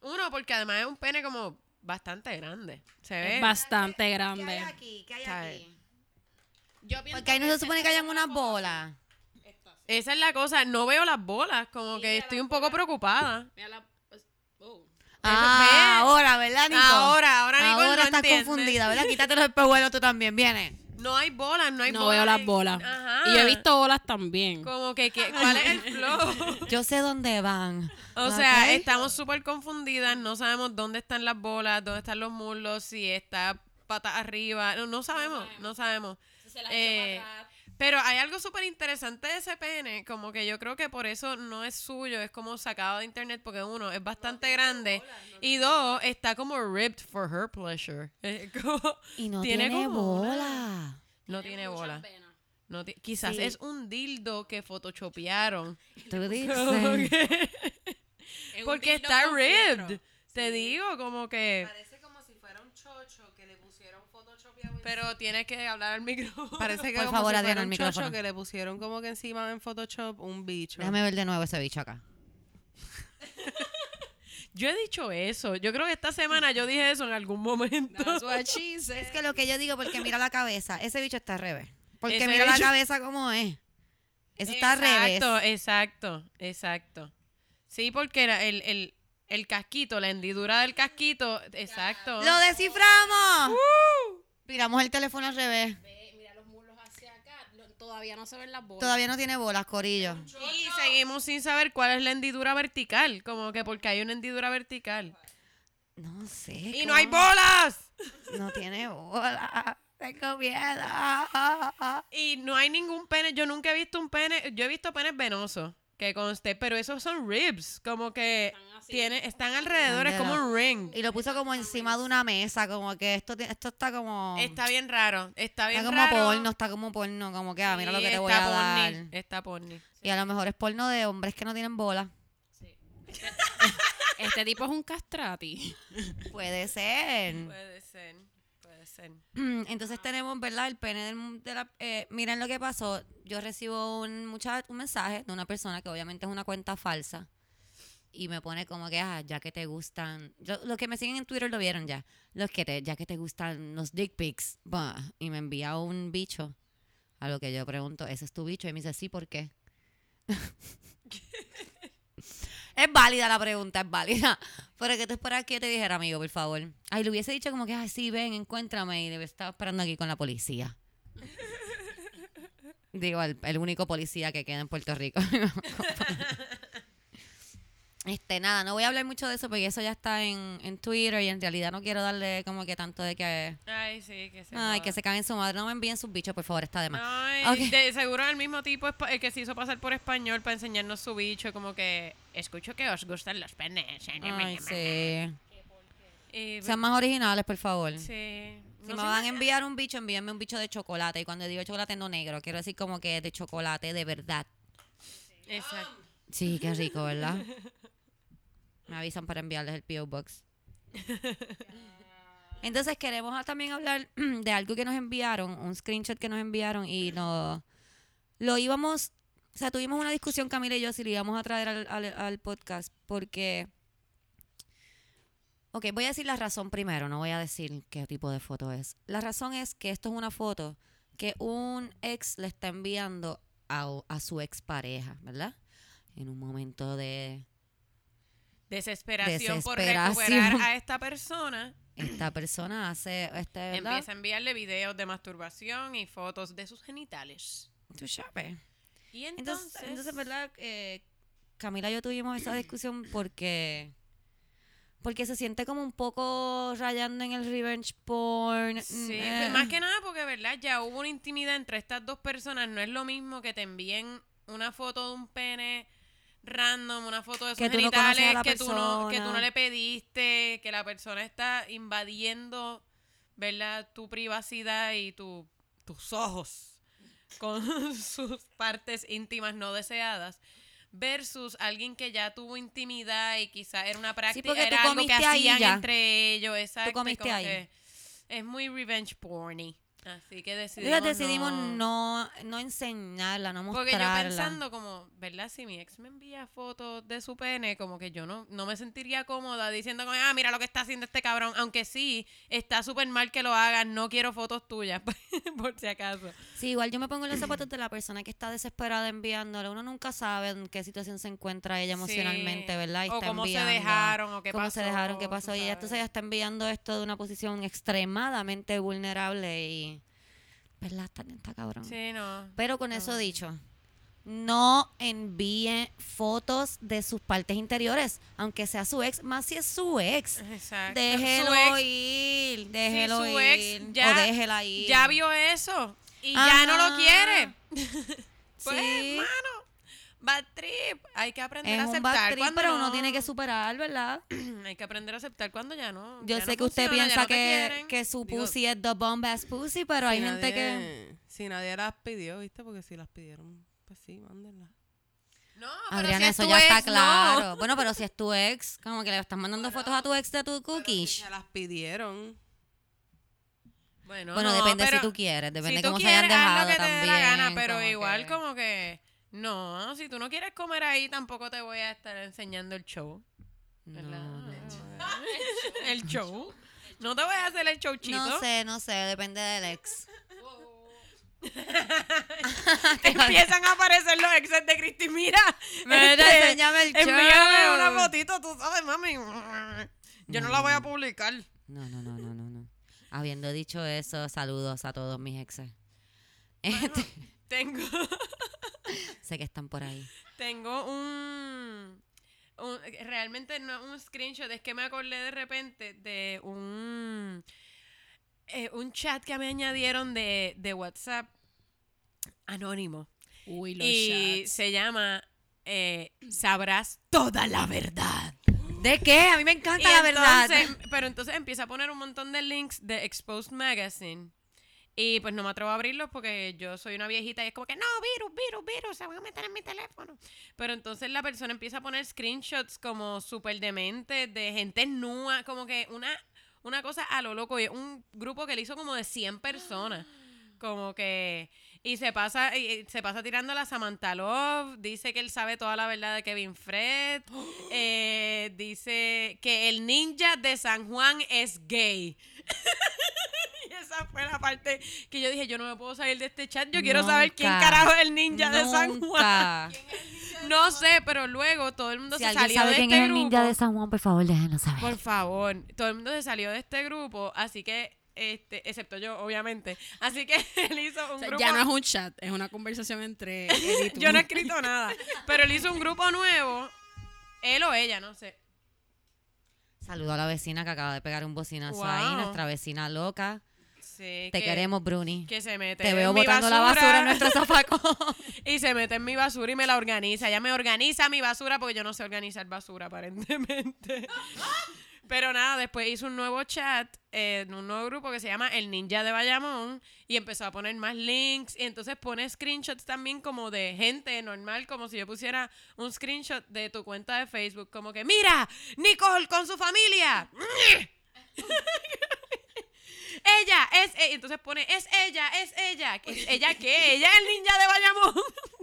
Uno, porque además es un pene como bastante grande. Se ve. Es bastante ¿Qué hay grande. aquí? ¿Qué hay aquí? Yo pienso Porque ahí no se supone que hayan unas bolas. Esa es la cosa. No veo las bolas. Como Sí, que estoy un poco bolas. preocupada. Mira la-. Ah, ve. ahora, ¿verdad, Nico? Ahora, ahora Nicole Ahora no estás entiende. confundida, ¿verdad? Quítate los espejuelos tú también, viene. No hay bolas, no hay No bolas. veo las bolas. Ajá. Y yo he visto bolas también. Como que, que- ¿cuál es el flow? Yo sé dónde van. O sea, estamos súper confundidas, no sabemos dónde están las bolas, dónde están los muslos, si está pata arriba, no, no sabemos, no sabemos. Eh, pero hay algo súper interesante de ese pene, como que yo creo que por eso no es suyo, es como sacado de internet, porque uno, es bastante grande, y dos, está como ripped for her pleasure. Como- Y no tiene tiene, como una- bola. no tiene bola. No quizás Sí. es un dildo que photoshopearon. Tú dices. que- porque está ribbed. Te digo, como que. Parece como si fuera un chocho que le pusieron Photoshop y Pero tienes que hablar al micrófono. Parece que Por como favor, si Adriana, fuera el un micrófono. chocho que le pusieron como que encima en Photoshop un bicho. Déjame ver de nuevo ese bicho acá. Yo he dicho eso. Yo creo que esta semana yo dije eso en algún momento. That's what she said. Es que lo que yo digo, porque mira la cabeza, ese bicho está al revés. Porque Ese mira la cabeza como es. Eso está al revés. Exacto, exacto, exacto. Sí, porque era el, el, el casquito, la hendidura del casquito. Exacto. ¡Lo desciframos! Miramos el teléfono al revés. Ve, mira los muslos hacia acá. todavía no se ven las bolas. Todavía no tiene bolas, corillo. Y seguimos sin saber cuál es la hendidura vertical. Como que porque hay una hendidura vertical. No sé. ¡Y no hay bolas! No tiene bolas. Tengo miedo. Y no hay ningún pene. Yo nunca he visto un pene. Yo he visto penes venosos. Que conste. Pero esos son ribs. Como que Están. Tiene, están alrededor. Es como un ring. Y lo puso como encima de una mesa, como que esto, esto está como... Está bien raro. Está bien está como raro. porno, está como porno, como que, ah, mira lo Sí, que te voy está a dar. porni, Está porni. Y a lo mejor es porno de hombres que no tienen bola. Este tipo es un castrati. Puede ser. Puede ser. Puede ser. Entonces tenemos, ¿verdad? El pene del, de la... eh, miren lo que pasó. Yo recibo un, mucha- un mensaje de una persona que obviamente es una cuenta falsa. Y me pone como que, ah, ya que te gustan... yo- los que me siguen en Twitter lo vieron ya. Los que te, ya que te gustan los dick pics. bah, y me envía un bicho. A lo que yo pregunto, ¿ese es tu bicho? Y me dice, sí, ¿por qué? Es válida la pregunta, es válida. Pero que tú esperas que yo te dijera, amigo, por favor. Ay, le hubiese dicho como que, ay, sí, ven, encuéntrame. Y le estaba esperando aquí con la policía. Digo, el, el único policía que queda en Puerto Rico. Este, nada, no voy a hablar mucho de eso porque eso ya está en, en Twitter y en realidad no quiero darle como que tanto de que... Ay, sí, que se Ay, joda. que se caguen su madre. No me envíen sus bichos, por favor, está de más. Ay, Ok. de seguro el mismo tipo el que se hizo pasar por español para enseñarnos su bicho, como que escucho que os gustan los penes. Ay, sí. Y, Sean más originales, por favor. sí. Si No me van a enviar un bicho, envíenme un bicho de chocolate. Y cuando digo chocolate, no negro. Quiero decir como que de chocolate de verdad. Exacto. Sí, qué rico, ¿verdad? Me avisan para enviarles el P.O. Box. Entonces queremos también hablar de algo que nos enviaron, un screenshot que nos enviaron y no, lo íbamos, o sea, tuvimos una discusión Camila y yo si lo íbamos a traer al, al- al podcast porque, ok, voy a decir la razón primero, no voy a decir qué tipo de foto es. La razón es que esto es una foto que un ex le está enviando a, a su expareja, ¿verdad? En un momento de Desesperación, por recuperar a esta persona. esta persona hace este, ¿verdad? Empieza a enviarle videos de masturbación y fotos de sus genitales. Tú sabes. Y Entonces, entonces, entonces, ¿verdad? Eh, Camila y yo tuvimos esa discusión porque porque se siente como un poco rayando en el revenge porn. Sí, Eh, pues, más que nada porque, ¿verdad? Ya hubo una intimidad entre estas dos personas. No es lo mismo que te envíen una foto de un pene random, una foto de sus Que tú no genitales que, tú no, que tú no le pediste, que la persona está invadiendo, ¿verdad? Tu privacidad y tu, tus ojos con sus partes íntimas no deseadas. Versus alguien que ya tuvo intimidad y quizá era una práctica, tú era algo que hacían ya. entre ellos, exacto. y comiste como ahí. que es muy revenge porny. Así que decidimos, decidimos no. no, no enseñarla, no Porque yo mostrarla. pensando como, ¿verdad? Si mi ex me envía fotos de su pene, como que yo no, no me sentiría cómoda diciendo como, ah, mira lo que está haciendo este cabrón. Aunque sí, está súper mal que lo hagas, no quiero fotos tuyas, por si acaso. Sí, igual yo me pongo en los zapatos de la persona que está desesperada enviándole. Uno nunca sabe en qué situación se encuentra ella emocionalmente, Sí. ¿verdad? Y O está cómo se dejaron, o qué cómo pasó. se dejaron, qué pasó. Y ella, entonces ella está enviando esto de una posición extremadamente vulnerable y... ¿Verdad? Está, está cabrón. Sí, no. Pero con eso dicho, no envíe fotos de sus partes interiores, aunque sea su ex, más si es su ex. Exacto. Déjelo Su ex ir, déjelo su ir. ex ya- o déjela ir. ya vio eso y ya no lo quiere. Pues, Sí. hermano, bad trip. Hay que aprender Es a un aceptar bad trip, cuando pero no. uno tiene que superar, ¿verdad? Hay que aprender a aceptar cuando ya no. Yo ya sé no que usted funciona, ya piensa que, que su Digo- pussy es the bomb ass pussy, pero hay Si gente que... Si nadie las pidió, ¿viste? Porque si las pidieron, pues sí, mándenlas. No, pero Adriana, si es eso tu ya está no. claro. Bueno, pero si es tu ex, como que le estás mandando fotos a tu ex de tu Pero si cookies. se las pidieron. Bueno, Bueno, no, depende si pero tú quieres, depende si tú cómo se hayan quieres, haz dejado lo que te dé también. la gana, pero como igual que- como que no, si tú no quieres comer ahí tampoco te voy a estar enseñando el show, ¿verdad? no. el show. No te voy a hacer el showchito. No sé, no sé, depende del ex. Empiezan a aparecer los exes de Cristi. Mira, Mira, este, enséñame el envíame show. una fotito, tú sabes, mami. Yo no, la voy a publicar. No, no, no, no, no, no. Habiendo dicho eso, saludos a todos mis exes. Este, Tengo, sé que están por ahí. tengo un, un- Realmente no es un screenshot, es que me acordé de repente de un. eh, un chat que me añadieron de, de WhatsApp anónimo. Uy, los Y chats. se llama eh, Sabrás toda la verdad. ¿De qué? A mí me encanta Y la verdad. Pero entonces empieza a poner un montón de links de Exposed Magazine. Y pues no me atrevo a abrirlos porque yo soy una viejita y es como que no, virus, virus, virus, se van a meter en mi teléfono. Pero entonces la persona empieza a poner screenshots como súper dementes de gente nua, como que una, una cosa a lo loco. Y es un grupo que le hizo como de 100 personas. Como que. Y se pasa, y se pasa tirando a la Samantha Love. Dice que él sabe toda la verdad de Kevin Fred. eh, dice que el ninja de San Juan es gay. y esa fue la parte que yo dije, yo no me puedo salir de este chat, yo quiero saber quién carajo es el ninja de San Juan. No sé, pero luego todo el mundo Si se alguien salió sabe de quién este es el grupo. ninja de San Juan, por favor, déjenos saber. Por favor, todo el mundo se salió de este grupo, así que, este, excepto yo, obviamente. Así que él hizo un O sea, grupo. ya no es un chat, es una conversación entre él y tú. Yo no he escrito nada, pero él hizo un grupo nuevo, él o ella, no sé. Saludo a la vecina que acaba de pegar un bocinazo Wow. ahí, nuestra vecina loca. Sí, Te que- queremos, Bruni. Que se mete Te en veo mi botando la basura en nuestro zafacón. Y se mete en mi basura y me la organiza. Ella me organiza mi basura porque yo no sé organizar basura, aparentemente. Pero nada, después hizo un nuevo chat eh, en un nuevo grupo que se llama El Ninja de Bayamón y empezó a poner más links y entonces pone screenshots también como de gente normal, como si yo pusiera un screenshot de tu cuenta de Facebook, como que mira, Nicole con su familia. ella es, e-", entonces pone es ella, es ella, ¿Es ella qué? Ella es el ninja de Bayamón.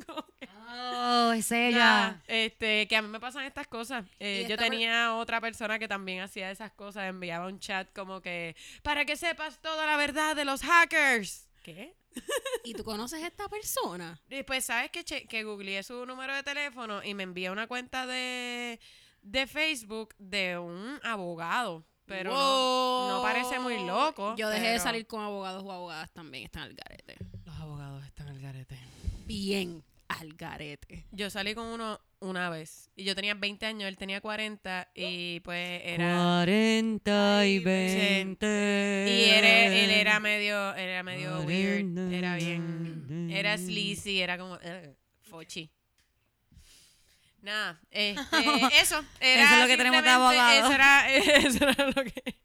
Oh, es ella. Este, que a mí me pasan estas cosas. Eh, yo tenía otra persona que también hacía esas cosas, enviaba un chat como que, para que sepas toda la verdad de los hackers. ¿Qué? ¿Y tú conoces a esta persona? Y pues, ¿sabes que Que googleé su número de teléfono y me envía una cuenta de, de Facebook de un abogado. Pero no, no parece muy loco. Yo dejé de salir con abogados o abogadas también, están al garete. Los abogados están al garete. Bien al garete. Yo salí con uno una vez. Y yo tenía 20 años, él tenía 40 y pues era... 40 y Sí. 20. Y era- él era medio, era medio weird, era bien, era sleazy, era como, "Ugh, fochi. Nada, este, eso, era Eso es lo que tenemos de abogado. Eso era, eso era lo que...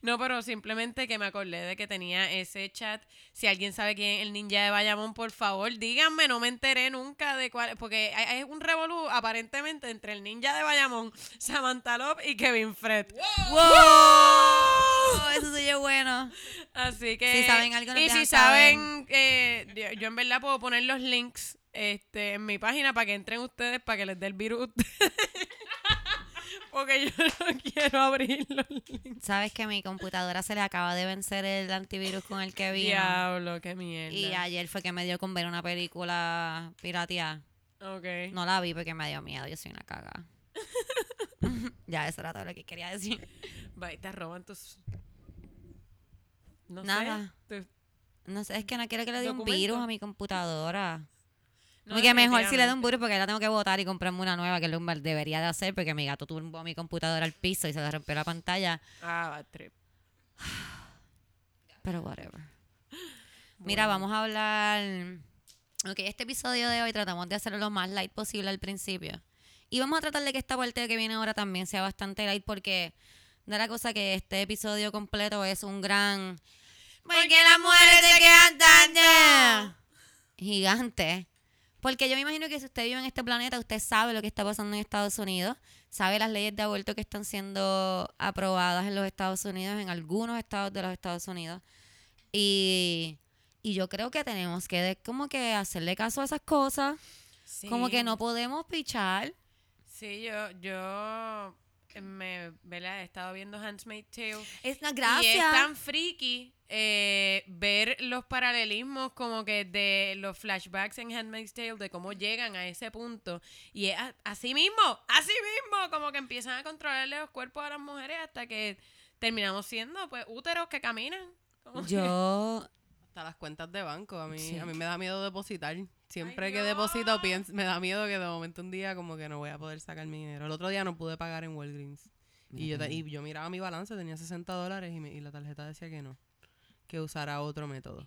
No, pero simplemente que me acordé de que tenía ese chat. Si alguien sabe quién es el ninja de Bayamón, por favor, díganme. No me enteré nunca de cuál. Porque hay, hay un revolú aparentemente entre el ninja de Bayamón, Samantha Love y Kevin Fred. ¡Wow! Eso soy yo bueno. Así que. Si saben algo, nos Y si saben, eh, yo- yo en verdad puedo poner los links este, en mi página para que entren ustedes, para que les dé el virus. Porque yo no quiero abrir los links. Sabes que a mi computadora se le acaba de vencer el antivirus con el que vino. Diablo, qué mierda. Y ayer fue que me dio con ver una película pirateada. Ok. No la vi porque me dio miedo, yo soy una caga. ya, eso era todo lo que quería decir. Va, y te roban tus. No Nada. sé. No sé, es que no quiero que le dé un virus a mi computadora. No, y que mejor si le dé un virus porque la tengo que botar y comprarme una nueva, que que debería de hacer porque mi gato tumbó mi computadora al piso y se le rompió la pantalla. Ah, va, trip. Pero whatever. Mira, vamos a hablar. Ok, este episodio de hoy tratamos de hacerlo lo más light posible al principio. Y vamos a tratar de que esta parte que viene ahora también sea bastante light porque da la cosa que este episodio completo es un gran. Porque las mujeres se quedan tan gigante. Porque yo me imagino que si usted vive en este planeta, usted sabe lo que está pasando en Estados Unidos, sabe las leyes de aborto que están siendo aprobadas en los Estados Unidos, en algunos estados de los Estados Unidos. Y, y yo creo que tenemos que de- como que hacerle caso a esas cosas. Como que no podemos pichar. Sí, yo, yo me, ¿verdad? He estado viendo Handmaid's Tale. Es una Y es gracia. tan friki eh, ver los paralelismos como que de los flashbacks en Handmaid's Tale, de cómo llegan a ese punto. Y es así mismo, así mismo, como que empiezan a controlarle los cuerpos a las mujeres hasta que terminamos siendo pues úteros que caminan. Que- Yo, Hasta las cuentas de banco. A mí, Sí. a mí me da miedo depositar. Siempre Ay, que deposito, pienso, me da miedo que de momento un día como que no voy a poder sacar mi dinero. El otro día no pude pagar en Walgreens. Y yo, y yo miraba mi balance, tenía 60 dólares y, me- y la tarjeta decía que no. Que usara otro método.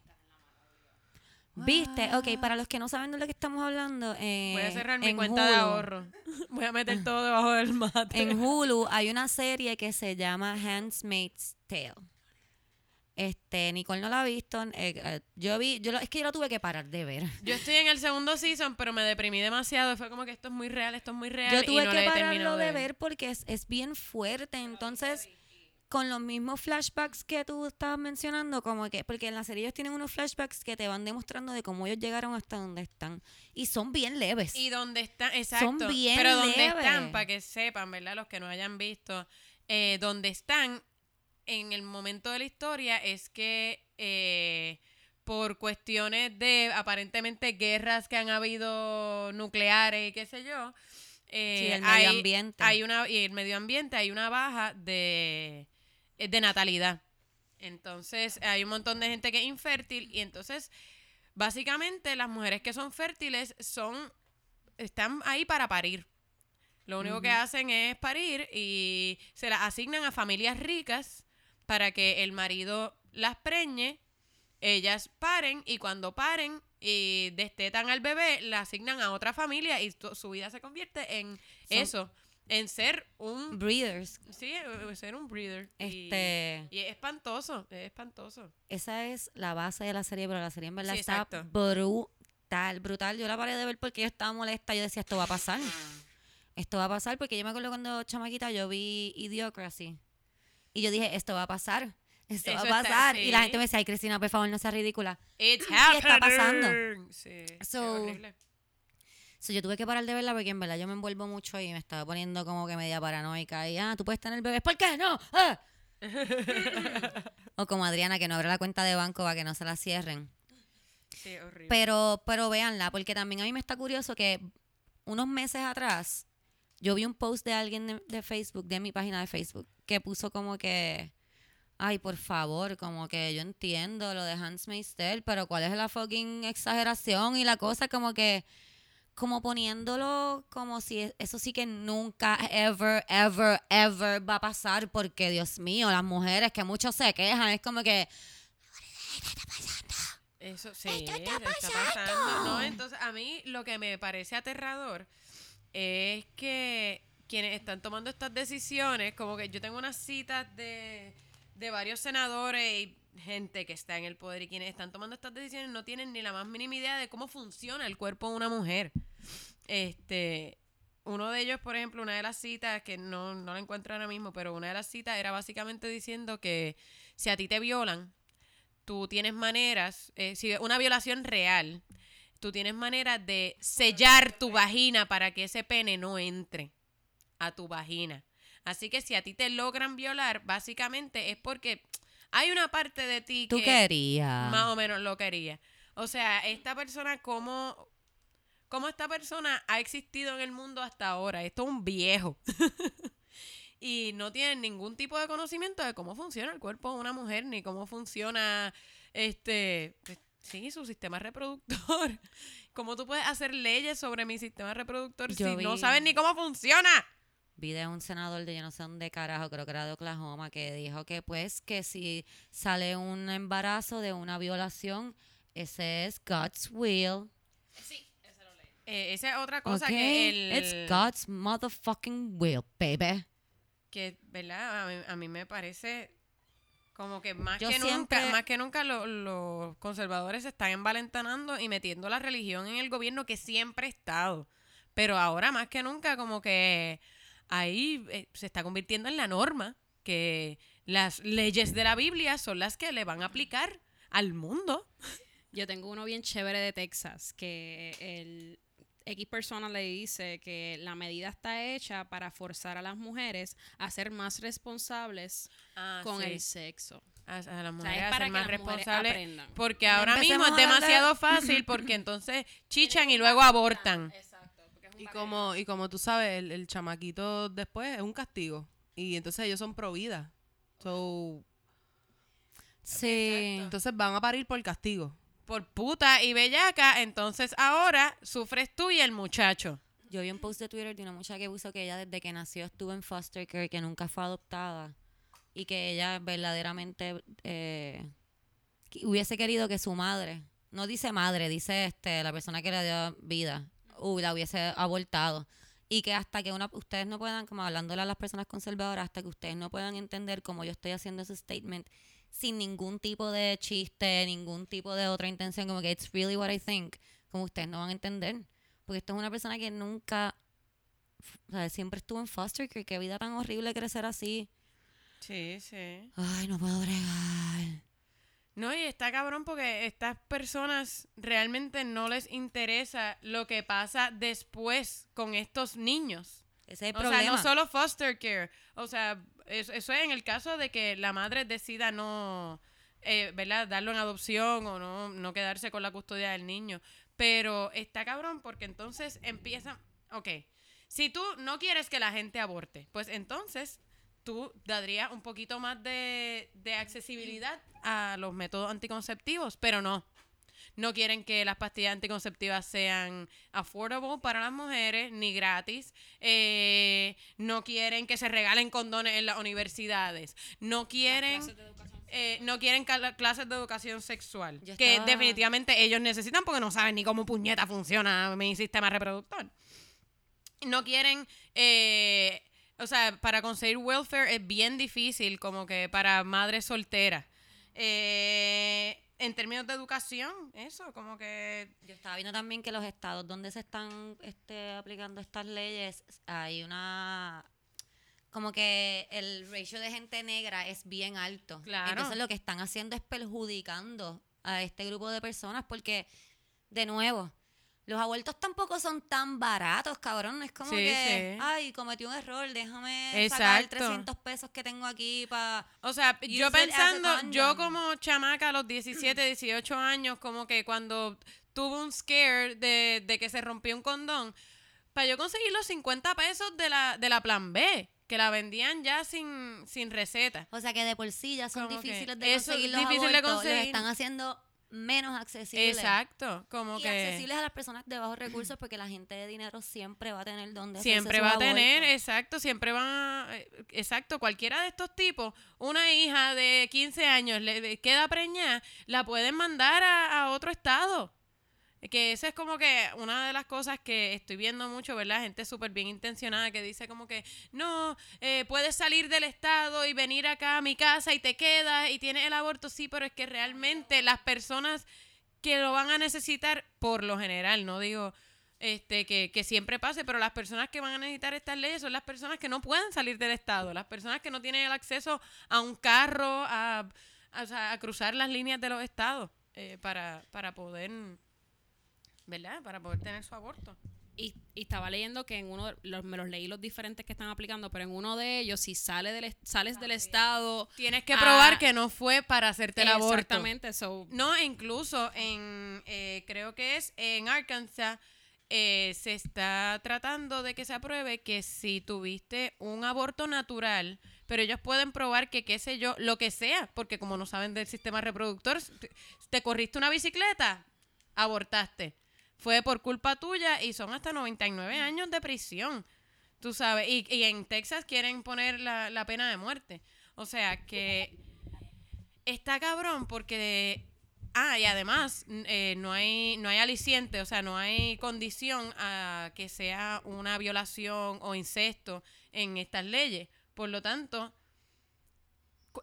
¿viste? Ok, para los que no saben de lo que estamos hablando, eh, Voy a cerrar mi en cuenta de ahorro. Voy a meter todo debajo del mate. En Hulu hay una serie que se llama Handmaid's Tale. Este, Nicole no la ha visto. eh, eh, yo vi, yo lo- es que yo lo tuve que parar de ver. Yo estoy en el segundo season, pero me deprimí demasiado. Fue como que esto es muy real, esto es muy real. Yo y tuve no que la pararlo de ver porque es, es bien fuerte. Entonces, con los mismos flashbacks que tú estabas mencionando, como que, porque en la serie ellos tienen unos flashbacks que te van demostrando de cómo ellos llegaron hasta donde están. Y son bien leves. Y donde están, exacto. bien pero donde leves. están, para que sepan, ¿verdad? Los que no hayan visto, eh, donde están, en el momento de la historia es que eh, por cuestiones de aparentemente guerras que han habido nucleares y qué sé yo, eh, Sí, el medio hay- ambiente. hay una y el medio ambiente hay una baja de, eh, de natalidad. Entonces hay un montón de gente que es infértil y entonces básicamente las mujeres que son fértiles son están ahí para parir. Lo único que hacen es parir y se las asignan a familias ricas para que el marido las preñe, ellas paren y cuando paren y destetan al bebé, la asignan a otra familia y su vida se convierte en Son- eso, en ser un Breeders. sí, eh, ser un breeder. Este, y, es espantoso, es espantoso. esa es la base de la serie, pero la serie en verdad Sí, está brutal, brutal. Yo la paré de ver porque yo estaba molesta. Yo decía, esto va a pasar. Esto va a pasar porque yo me acuerdo cuando chamaquita yo vi Idiocracy. Y yo dije, esto va a pasar. Esto va a está- pasar. Y la gente me decía, ay, Cristina, por favor, no seas ridícula. It's Y está pasando. Sí, So. So, yo tuve que parar de verla porque en verdad yo me envuelvo mucho y me estaba poniendo como que media paranoica. Y, ah, tú puedes tener bebés. ¿Por qué? No. Ah. o como Adriana, que no abre la cuenta de banco para que no se la cierren. Sí, horrible. Pero, pero véanla, porque también a mí me está curioso que unos meses atrás yo vi un post de alguien de, de Facebook, de mi página de Facebook, que puso como que, ay, por favor, como que yo entiendo lo de Hans Meister, pero ¿cuál es la fucking exageración? Y la cosa como que, como poniéndolo como si e- eso sí que nunca, ever, ever, ever va a pasar, porque Dios mío, las mujeres que muchos se quejan, es como que, Eso sí, está, pasando. ¿no? Entonces, a mí lo que me parece aterrador es que quienes están tomando estas decisiones, como que yo tengo unas citas de, de varios senadores y gente que está en el poder y quienes están tomando estas decisiones no tienen ni la más mínima idea de cómo funciona el cuerpo de una mujer. Este, uno de ellos, por ejemplo, una de las citas, que no, no la encuentro ahora mismo, pero una de las citas era básicamente diciendo que si a ti te violan, tú tienes maneras, eh, si una violación real, tú tienes maneras de sellar tu vagina para que ese pene no entre a tu vagina. Así que si a ti te logran violar, básicamente es porque hay una parte de ti tú que querías. más o menos lo quería. O sea, esta persona, ¿cómo, cómo esta persona ha existido en el mundo hasta ahora? Esto es un viejo. y no tiene ningún tipo de conocimiento de cómo funciona el cuerpo de una mujer, ni cómo funciona este pues, sí, su sistema reproductor. ¿Cómo tú puedes hacer leyes sobre mi sistema reproductor Yo si no sabes ni cómo funciona? Vi de un senador de yo no sé dónde carajo, creo que era de Oklahoma, que dijo que pues que si sale un embarazo de una violación, ese es God's will. Eh, esa es otra cosa que el It's God's motherfucking will, baby. que, ¿verdad? A mí, a mí me parece como que más Yo que siempre- nunca, más que nunca lo- los conservadores se están envalentonando y metiendo la religión en el gobierno que siempre ha estado. Pero ahora más que nunca como que ahí eh, se está convirtiendo en la norma que las leyes de la Biblia son las que le van a aplicar al mundo. Yo tengo uno bien chévere de Texas, que el X persona le dice que la medida está hecha para forzar a las mujeres a ser más responsables con el sexo. a, a las O sea, mujeres es a para ser que más las mujeres responsables aprendan. porque ahora mismo es demasiado fácil porque entonces chichan y luego abortan. Exacto. porque es un Y como, y como tú sabes, el, el chamaquito después es un castigo. Y entonces ellos son pro vida. So, Sí. entonces van a parir por castigo. por puta y bellaca, entonces ahora sufres tú y el muchacho. Yo vi un post de Twitter de una muchacha que puso que ella desde que nació estuvo en foster care, que nunca fue adoptada y que ella verdaderamente eh, hubiese querido que su madre, no dice madre, dice este la persona que le dio vida, uh, la hubiese abortado y que hasta que una, ustedes no puedan, como hablándole a las personas conservadoras, hasta que ustedes no puedan entender cómo yo estoy haciendo ese statement sin ningún tipo de chiste, ningún tipo de otra intención, como que it's really what I think, como ustedes no van a entender. Porque esto es una persona que nunca, o sea, siempre estuvo en foster care. Qué vida tan horrible crecer así. Sí, sí. Ay, no puedo bregar. No, y está cabrón porque estas personas realmente no les interesa lo que pasa después con estos niños. Ese es el O problema. sea, no solo foster care. O sea, Eso, eso es en el caso de que la madre decida no, eh, ¿verdad? Darlo en adopción o no, no quedarse con la custodia del niño. Pero está cabrón porque entonces empiezan, ok, si tú no quieres que la gente aborte, pues entonces tú darías un poquito más de, de accesibilidad a los métodos anticonceptivos, pero no. No quieren que las pastillas anticonceptivas sean affordable para las mujeres, ni gratis. Eh, no quieren que se regalen condones en las universidades. No quieren... eh, no quieren clases de educación sexual, Yo que definitivamente ellos necesitan porque no saben ni cómo puñeta funciona mi sistema reproductor. No quieren, eh, o sea, para conseguir welfare es bien difícil, como que para madres solteras. Eh, en términos de educación, eso, como que Yo estaba viendo también que los estados donde se están este, aplicando estas leyes, hay una... Como que el ratio de gente negra es bien alto. Claro. Entonces lo que están haciendo es perjudicando a este grupo de personas porque, de nuevo, los abortos tampoco son tan baratos, cabrón. Es como Sí, que, sí. ay, cometí un error, déjame sacar Exacto. 300 pesos que tengo aquí para... O sea, yo pensando, yo como chamaca a los 17, 18 años, como que cuando tuve un scare de, de que se rompió un condón, para yo conseguir los 50 pesos de la, de la plan B, que la vendían ya sin, sin receta. O sea que de por sí ya son Como difíciles de conseguir los difícil de los están haciendo menos accesibles. Exacto, como y que accesibles a las personas de bajos recursos porque la gente de dinero siempre va a tener donde siempre va a tener, exacto, siempre van a, eh, exacto, cualquiera de estos tipos, una hija de 15 años le le queda preñada, la pueden mandar a, a otro estado. Que esa es como que una de las cosas que estoy viendo mucho, ¿verdad? Gente súper bien intencionada que dice como que, no, eh, puedes salir del estado y venir acá a mi casa y te quedas y tienes el aborto, sí, pero es que realmente las personas que lo van a necesitar, por lo general, no digo este que, siempre pase, pero las personas que van a necesitar estas leyes son las personas que no pueden salir del estado, las personas que no tienen el acceso a un carro, a, a, a cruzar las líneas de los estados eh, para, para poder, ¿verdad? Para poder tener su aborto. Y, y estaba leyendo que en uno, de- los, me los leí los diferentes que están aplicando, pero en uno de ellos, si sale del, sales del estado... Tienes que Ah, probar que no fue para hacerte el aborto. Exactamente, so, No, incluso en, eh, creo que es en Arkansas, eh, se está tratando de que se apruebe que si tuviste un aborto natural, pero ellos pueden probar que, qué sé yo, lo que sea, porque como no saben del sistema reproductor, te corriste una bicicleta, abortaste. Fue por culpa tuya y son hasta 99 años de prisión. Tú sabes, y, y en Texas quieren poner la, la pena de muerte. O sea que está cabrón porque ah y además eh, no hay no hay aliciente o sea no hay condición a que sea una violación o incesto en estas leyes por lo tanto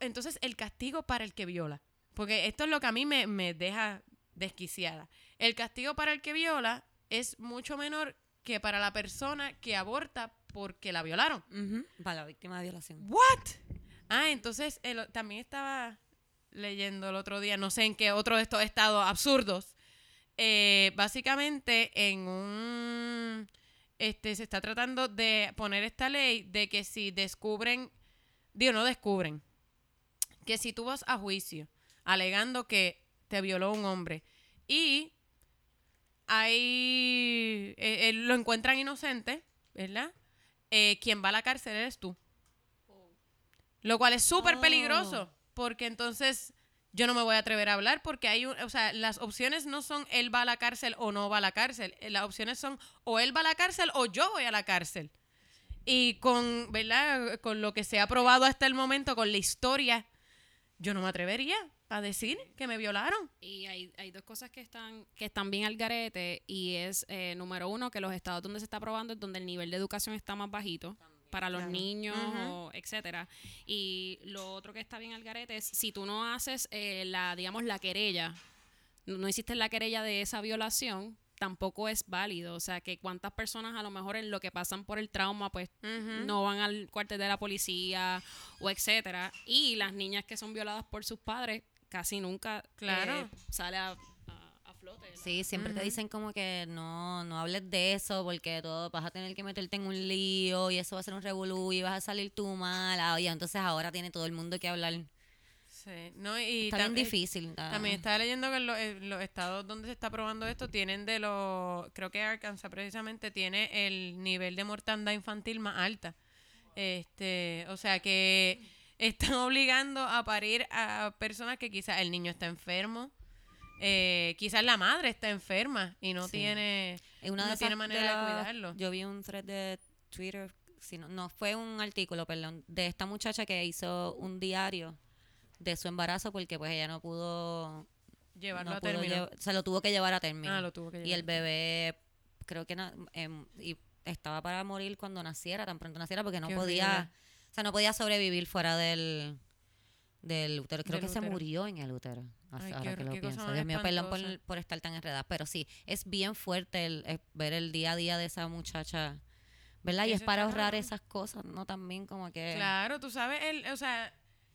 entonces el castigo para el que viola porque esto es lo que a mí me, me deja desquiciada el castigo para el que viola es mucho menor que para la persona que aborta porque la violaron Ujú, Para la víctima de violación. ¿What? Ah, entonces el- también estaba leyendo el otro día, no sé en qué otro de estos estados absurdos. eh, básicamente en un este se está tratando de poner esta ley de que si descubren, digo, no descubren, que si tú vas a juicio alegando que te violó un hombre y hay eh, eh, lo encuentran inocente, ¿verdad? Eh, quien va a la cárcel eres tú. Lo cual es súper Oh. peligroso, porque entonces yo no me voy a atrever a hablar porque hay, un- o sea, las opciones no son él va a la cárcel o no va a la cárcel, eh, las opciones son o él va a la cárcel o yo voy a la cárcel. Y con, ¿verdad? Con lo que se ha probado hasta el momento, con la historia, yo no me atrevería a decir que me violaron. Y hay, hay dos cosas que están, que están bien al garete y es, eh, número uno, que los estados donde se está aprobando es donde el nivel de educación está más bajito para los Claro. niños, o etcétera. Y lo otro que está bien al garete es si tú no haces eh, la, digamos, la querella, no, no hiciste la querella de esa violación, tampoco es válido. O sea, que cuántas personas a lo mejor en lo que pasan por el trauma, pues no van al cuartel de la policía o etcétera. Y las niñas que son violadas por sus padres casi nunca Claro. eh, sale a, a- a flote. Sí, siempre te dicen como que no, no hables de eso porque todo vas a tener que meterte en un lío y eso va a ser un revolú y vas a salir tú mal. Ah, Oye, entonces ahora tiene todo el mundo que hablar. Sí, no, y Está bien eh, difícil. ah. También estaba leyendo que en los, los estados donde se está probando esto tienen de los, creo que Arkansas precisamente tiene el nivel de mortandad infantil más alta. Este, o sea que están obligando a parir a personas que quizás el niño está enfermo, eh, quizás la madre está enferma y no Sí. tiene, una no de tiene esas manera de cuidarlo. Yo vi un thread de Twitter, si no, fue un artículo, perdón, de esta muchacha que hizo un diario de su embarazo porque pues ella no pudo, llevarlo no a pudo término. se lo tuvo que llevar a término. Ah, lo tuvo que y el bebé creo que em, y estaba para morir cuando naciera, tan pronto naciera porque no Qué podía, horrible. O sea, no podía sobrevivir fuera del del útero. Creo Del que se murió en el útero. Ay, ahora hor- que lo pienso. Dios mío, perdón por, estar tan enredada. Pero sí, es bien fuerte el, ver el día a día de esa muchacha. ¿Verdad? Y es para ahorrar esas cosas, ¿no? También como que... Claro, tú sabes, el, o sea,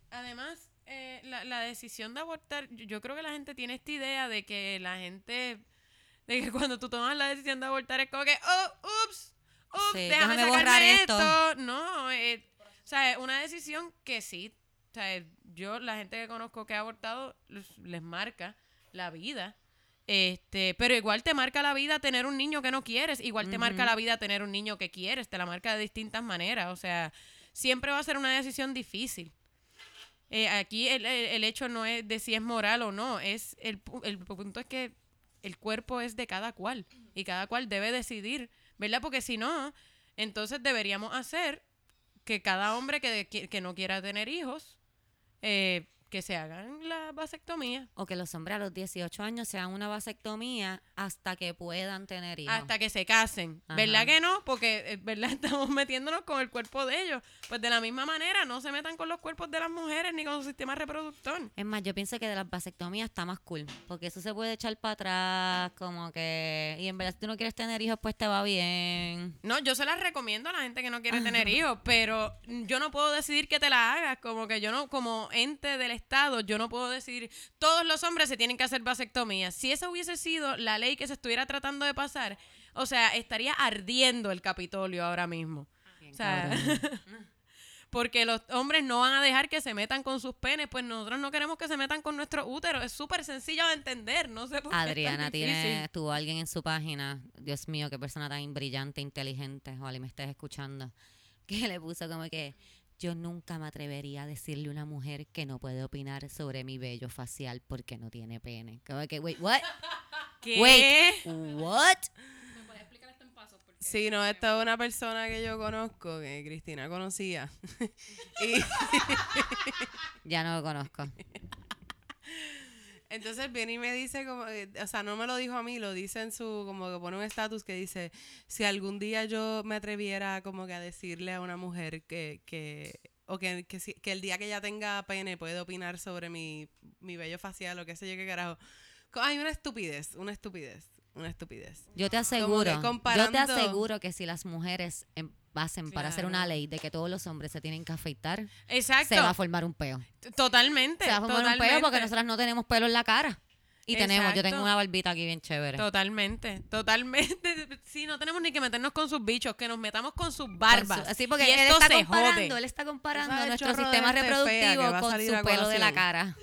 además, eh, la, la decisión de abortar, yo, yo creo que la gente tiene esta idea de que la gente, de que cuando tú tomas la decisión de abortar es como que, oh, ups, ups, Sí, déjame, déjame sacarme borrar esto. esto. No, eh, o sea, es una decisión que sí, o sea, yo, la gente que conozco que ha abortado, les, marca la vida. Este, pero igual te marca la vida tener un niño que no quieres, igual te marca la vida tener un niño que quieres, te la marca de distintas maneras, o sea, siempre va a ser una decisión difícil. Eh, aquí el, el- el hecho no es de si es moral o no, es el, el punto es que el cuerpo es de cada cual y cada cual debe decidir, ¿verdad? Porque si no, entonces deberíamos hacer que cada hombre que, que, no quiera tener hijos, eh, que se hagan la vasectomía. O que los hombres a los 18 años se hagan una vasectomía hasta que puedan tener hijos. hasta que se casen. Ajá. ¿Verdad que no? Porque, eh, ¿verdad? Estamos metiéndonos con el cuerpo de ellos. Pues de la misma manera, no se metan con los cuerpos de las mujeres ni con su sistema reproductor. Es más, yo pienso que de las vasectomías está más cool, porque eso se puede echar para atrás, como que... Y en verdad, si tú no quieres tener hijos, pues te va bien. No, yo se las recomiendo a la gente que no quiere tener hijos, pero yo no puedo decidir que te la hagas. Como que yo no, como ente del Estado, yo no puedo decidir, todos los hombres se tienen que hacer vasectomía. Si esa hubiese sido la ley que se estuviera tratando de pasar, o sea, estaría ardiendo el Capitolio ahora mismo. O sea, porque los hombres no van a dejar que se metan con sus penes, pues nosotros no queremos que se metan con nuestro útero. Es súper sencillo de entender, no sé por qué Adriana tiene, tuvo alguien en su página, Dios mío, qué persona tan brillante, inteligente, ojalá me estés escuchando, que le puso como que yo nunca me atrevería a decirle a una mujer que no puede opinar sobre mi vello facial porque no tiene pene. Como que, wait, what? ¿Qué? Wait, what? ¿Me puedes explicar esto en pasos? Porque Sí, no, esta es una persona que yo conozco, que Cristina conocía. y Ya no lo conozco. entonces viene y me dice, como, eh, o sea, no me lo dijo a mí, lo dice en su, como que pone un estatus que dice, si algún día yo me atreviera como que a decirle a una mujer que, que o que, que, si- que el día que ella tenga pene puede opinar sobre mi, mi vello facial o qué sé yo qué carajo. Co- Ay, una estupidez, una estupidez, una estupidez. Yo te aseguro, yo te aseguro que si las mujeres em- pasen para hacer una Claro. ley de que todos los hombres se tienen que afeitar, Exacto. se va a formar un peo. Totalmente. Se va a formar un peo porque nosotras no tenemos pelo en la cara. Y tenemos, yo tengo una barbita aquí bien chévere. Totalmente, totalmente. Sí, no tenemos ni que meternos con sus bichos, que nos metamos con sus Con barbas. su- Sí, porque y él esto está se comparando, jode. él está comparando nuestro sistema reproductivo con su pelo de la cara.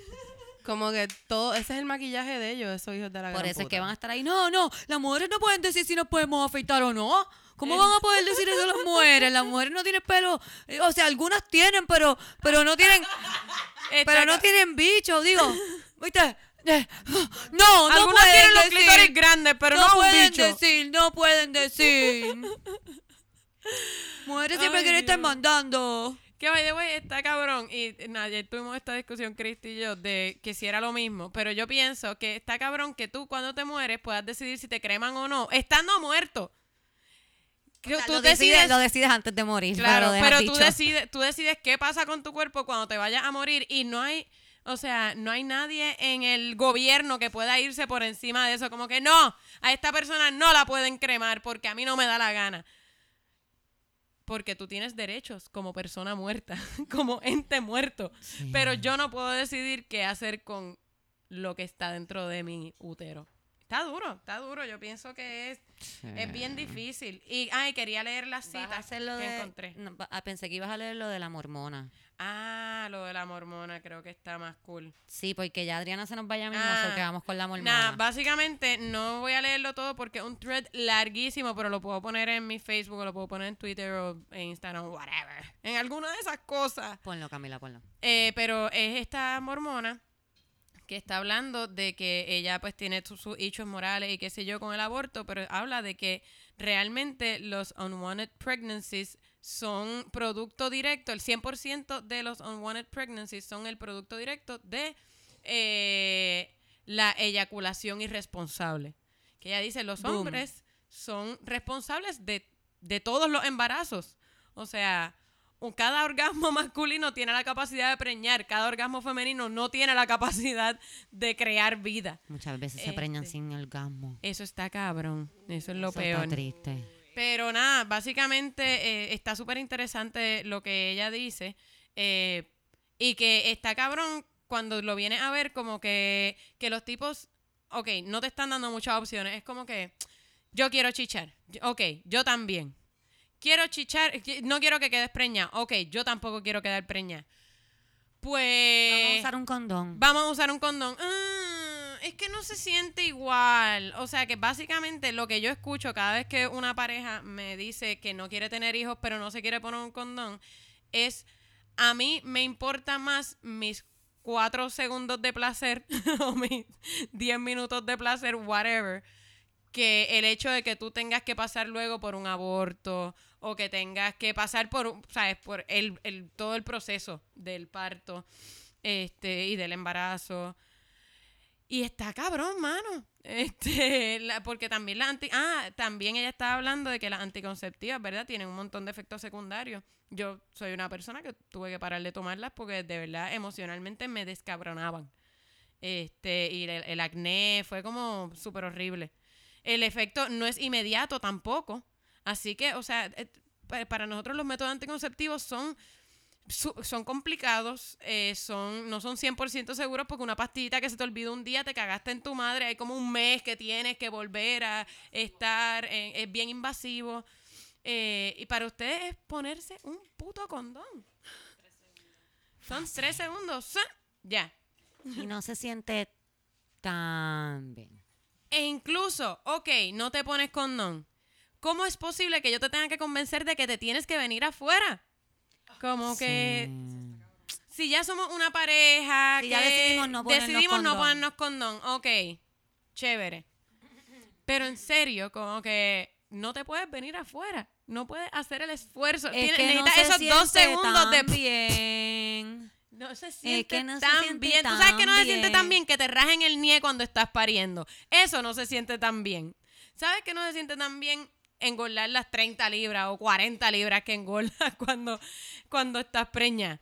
Como que todo, ese es el maquillaje de ellos, esos hijos de la Por gran eso es que van a estar ahí. No, no, las mujeres no pueden decir si nos podemos afeitar o no. ¿Cómo van a poder decir eso las mujeres? Las mujeres no tienen pelo. eh, O sea, algunas tienen, pero, pero no tienen, Esta pero no tienen bicho, digo. ¿Viste? Eh, No, no Algunas pueden tienen los decir. clítoris grandes, pero no, un pueden bicho. decir, no pueden decir. Mujeres siempre Ay, quieren estar Dios. mandando. Que by the way, está cabrón. Y nada, ayer tuvimos esta discusión, Cristi y yo, de que si era lo mismo. Pero yo pienso que está cabrón que tú, cuando te mueres, puedas decidir si te creman o no, estando muerto. Que O sea, tú lo, decides, decides. lo decides antes de morir. Claro, pero, tú dicho. decides, tú decides qué pasa con tu cuerpo cuando te vayas a morir y no hay, o sea, no hay nadie en el gobierno que pueda irse por encima de eso, como que no, a esta persona no la pueden cremar porque a mí no me da la gana. Porque tú tienes derechos como persona muerta, como ente muerto, pero yo no puedo decidir qué hacer con lo que está dentro de mi útero. Está duro, está duro. Yo pienso que es, es bien difícil. Y, ay, quería leer las citas hacer lo que de, encontré. no, ah, pensé que ibas a leer lo de la mormona. Ah, lo de la mormona, creo que está más cool. Sí, porque ya Adriana se nos vaya mismo, Ah, que vamos con la mormona. Nada, básicamente no voy a leerlo todo porque es un thread larguísimo, pero lo puedo poner en mi Facebook, o lo puedo poner en Twitter o en Instagram, whatever. En alguna de esas cosas. Ponlo, Camila, ponlo. Eh, pero es esta mormona que está hablando de que ella pues tiene sus, sus hechos morales y qué sé yo con el aborto, pero habla de que realmente los unwanted pregnancies son producto directo, el 100% de los unwanted pregnancies son el producto directo de eh, la eyaculación irresponsable. Que ella dice, los Boom. hombres son responsables de, de todos los embarazos. O sea, cada orgasmo masculino tiene la capacidad de preñar, cada orgasmo femenino no tiene la capacidad de crear vida. Muchas veces se preñan Este. sin orgasmo. Eso está cabrón, eso es lo Eso peor. Está triste. Pero nada, básicamente eh, está súper interesante lo que ella dice. eh, y que está cabrón cuando lo vienes a ver como que, que los tipos, ok, no te están dando muchas opciones. Es como que yo quiero chichar. Ok, yo también. Quiero chichar, no quiero que quedes preñada. Ok, yo tampoco quiero quedar preñada. Pues... Vamos a usar un condón. Vamos a usar un condón. Ah, es que no se siente igual. O sea, que básicamente lo que yo escucho cada vez que una pareja me dice que no quiere tener hijos, pero no se quiere poner un condón, es a mí me importa más mis cuatro segundos de placer o mis diez minutos de placer, whatever, que el hecho de que tú tengas que pasar luego por un aborto o que tengas que pasar por, ¿sabes? Por el, el- todo el proceso del parto este, y del embarazo. Y está cabrón, mano. Este, la- porque también la anti... Ah, también ella estaba hablando de que las anticonceptivas, ¿verdad? Tienen un montón de efectos secundarios. Yo soy una persona que tuve que parar de tomarlas porque de verdad emocionalmente me descabronaban. Este, y el, el acné fue como súper horrible. El efecto no es inmediato tampoco. Así que, o sea, pa- para nosotros los métodos anticonceptivos son son complicados, eh, son, no son 100% seguros porque una pastillita que se te olvidó un día, te cagaste en tu madre, hay como un mes que tienes que volver a estar, es bien invasivo. Eh, y para ustedes es ponerse un puto condón. Son tres segundos, ya. Y no se siente tan bien. E incluso, ok, no te pones condón. ¿Cómo es posible que yo te tenga que convencer de que te tienes que venir afuera? Como que Sí. si ya somos una pareja, Si que ya decidimos no ponernos decidimos no condón. ponernos condón, ok, chévere. Pero en serio, como que no te puedes venir afuera, no puedes hacer el esfuerzo. Es Tienes- que no necesitas se esos dos segundos de... tan bien. No se siente que no se tan siente bien. Tú sabes que no se tan siente tan bien que te rajen el nie cuando estás pariendo. Eso no se siente tan bien. ¿Sabes que no se siente tan bien engordar las 30 libras o 40 libras que engordas cuando, cuando estás preña?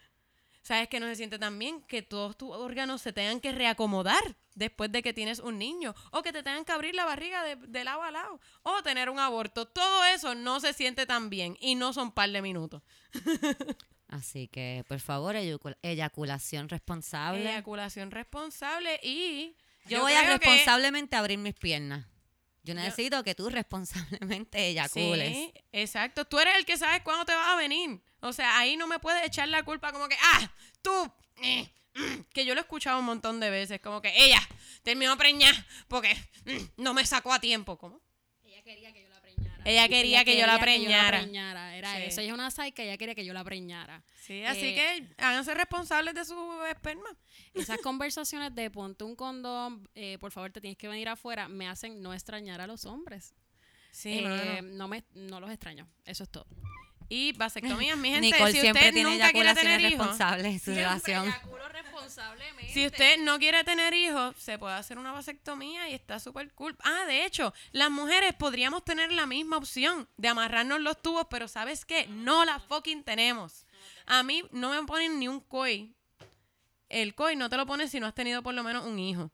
¿Sabes que no se siente tan bien que todos tus órganos se tengan que reacomodar después de que tienes un niño? O que te tengan que abrir la barriga de, de lado a lado. O tener un aborto. Todo eso no se siente tan bien y no son par de minutos. Así que, por favor, eyacu- eyaculación responsable. Eyaculación responsable y... Yo, voy a que- responsablemente abrir mis piernas. Yo necesito que tú responsablemente eyacules. Sí, exacto. Tú eres el que sabes cuándo te vas a venir. O sea, ahí no me puedes echar la culpa como que, ah, tú, eh, mm", que yo lo he escuchado un montón de veces, como que ella terminó preñar porque mm, no me sacó a tiempo. ¿Cómo? Ella quería que yo la preñara. Ella quería que yo la preñara. Era Sí. eso. Ella es una psycha, ella quería que yo la preñara. Sí, así Eh, que háganse responsables de su esperma. Esas conversaciones de ponte un condón, eh, por favor te tienes que venir afuera, me hacen no extrañar a los hombres. Sí, Eh, no, me, no los extraño. Eso es todo. Y vasectomías, mi gente. Nicole si siempre usted tiene nunca quiere eyaculaciones tener hijos, responsables en su relación. Si usted no quiere tener hijos, se puede hacer una vasectomía y está súper cool. Ah, de hecho, las mujeres podríamos tener la misma opción de amarrarnos los tubos, pero ¿sabes qué? No la fucking tenemos. A mí no me ponen ni un COI. El COI no te lo ponen si no has tenido por lo menos un hijo.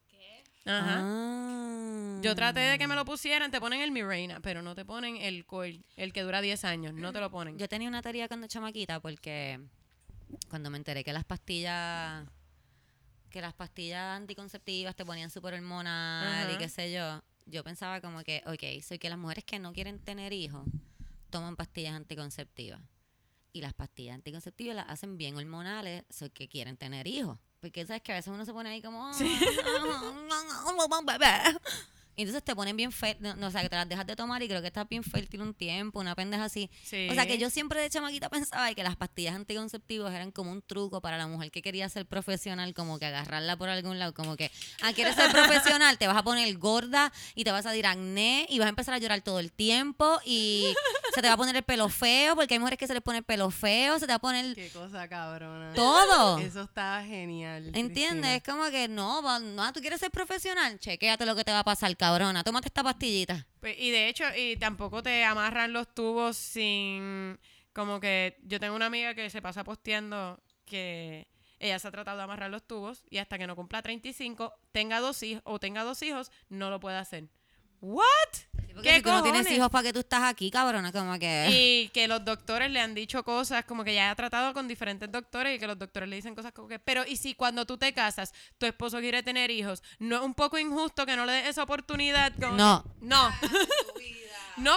Ajá. Ah. Yo traté de que me lo pusieran, te ponen el Mirena, pero no te ponen el COI, el que dura 10 años, no te lo ponen. Yo tenía una teoría cuando chamaquita porque cuando me enteré que las pastillas que las pastillas anticonceptivas te ponían súper hormonal y qué sé yo, yo pensaba como que, ok, soy que las mujeres que no quieren tener hijos toman pastillas anticonceptivas. Y las pastillas anticonceptivas las hacen bien hormonales, soy que quieren tener hijos. Porque sabes que a veces uno se pone ahí como, "Ah, bebé". Y entonces te ponen bien fértil, no, o sea, que te las dejas de tomar y creo que estás bien fértil un tiempo, una pendeja así. Sí. O sea, que yo siempre de chamaquita pensaba que las pastillas anticonceptivas eran como un truco para la mujer que quería ser profesional, como que agarrarla por algún lado, como que, ah, quieres ser profesional, te vas a poner gorda y te vas a dar acné y vas a empezar a llorar todo el tiempo y se te va a poner el pelo feo, porque hay mujeres que se les pone el pelo feo, se te va a poner Qué cosa cabrona. todo. Eso está genial. ¿Entiendes? Es como que no, no, tú quieres ser profesional, chequéate lo que te va a pasar, cabrona. Tómate esta pastillita. Pues, y de hecho, y tampoco te amarran los tubos sin. Como que yo tengo una amiga que se pasa posteando que ella se ha tratado de amarrar los tubos y hasta que no cumpla 35, tenga dos hijos o tenga dos hijos, no lo puede hacer. ¿What? Porque ¿Qué si tú no tienes hijos, ¿para qué tú estás aquí, cabrona? Como que... Y que los doctores le han dicho cosas, como que ya ha tratado con diferentes doctores y que los doctores le dicen cosas como que, pero ¿y si cuando tú te casas, tu esposo quiere tener hijos, no es un poco injusto que no le des esa oportunidad? Como- No. No. no,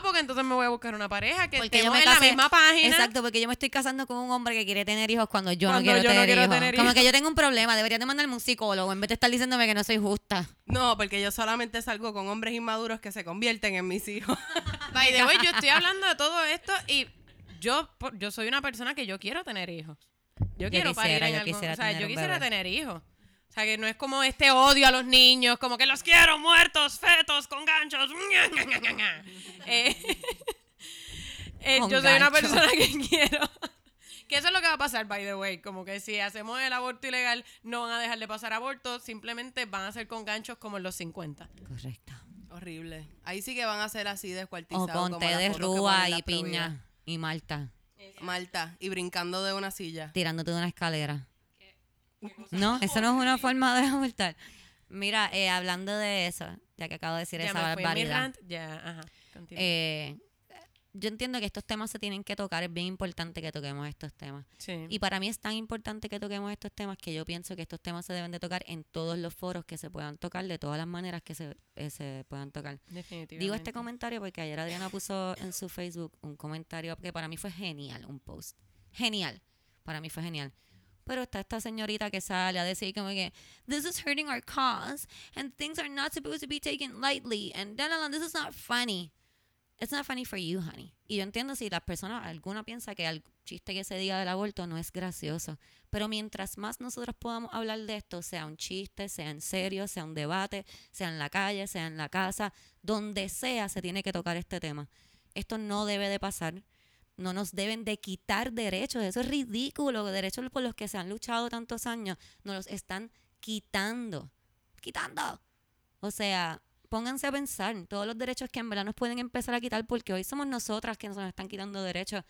porque entonces me voy a buscar una pareja que me en la misma página. Exacto, porque yo me estoy casando con un hombre que quiere tener hijos cuando yo Cuando no quiero, yo no tener, quiero hijos. tener Como que yo tengo un problema, deberías de mandarme un psicólogo en vez de estar diciéndome que no soy justa. No, porque yo solamente salgo con hombres inmaduros que se convierten en mis hijos. By the way, yo estoy hablando de todo esto y yo, yo soy una persona que yo quiero tener hijos. Yo quiero parir quisiera, en yo algún- quisiera o sea, tener yo quisiera bebé. tener hijos. O sea, que no es como este odio a los niños, como que los quiero muertos, fetos, con ganchos. Eh, eh, Con yo soy una persona que quiero. Que eso es lo que va a pasar, by the way. Como que si hacemos el aborto ilegal, no van a dejar de pasar abortos, simplemente van a ser con ganchos como en los 50. Correcto. Horrible. Ahí sí que van a ser así descuartizados. O con como té de rúa y piña y malta, Malta. Y brincando de una silla. tirándote de una escalera. No, eso no es una forma de abortar. Mira, eh, hablando de eso, ya que acabo de decir Ya esa barbaridad. ya, ajá, continúa. eh, yo entiendo que estos temas se tienen que tocar, es bien importante que toquemos estos temas. sí. Y para mí es tan importante que toquemos estos temas que yo pienso que estos temas se deben de tocar en todos los foros que se puedan tocar, de todas las maneras que se, eh, se puedan tocar. Definitivamente. Digo este comentario porque ayer Adriana puso en su Facebook un comentario que para mí fue genial, un post. Genial. Para mí fue genial. Pero está esta señorita que sale a decir como que this is hurting our cause and things are not supposed to be taken lightly and da, this is not funny. It's not funny for you, honey. Y yo entiendo si las personas, alguna piensa que el chiste que se diga del aborto no es gracioso. Pero mientras más nosotros podamos hablar de esto, sea un chiste, sea en serio, sea un debate, sea en la calle, sea en la casa, donde sea, se tiene que tocar este tema. Esto no debe de pasar. No nos deben de quitar derechos. Eso es ridículo. Derechos por los que se han luchado tantos años, nos los están quitando. Quitando. O sea, pónganse a pensar todos los derechos que en verdad nos pueden empezar a quitar porque hoy somos nosotras que nos están quitando derechos,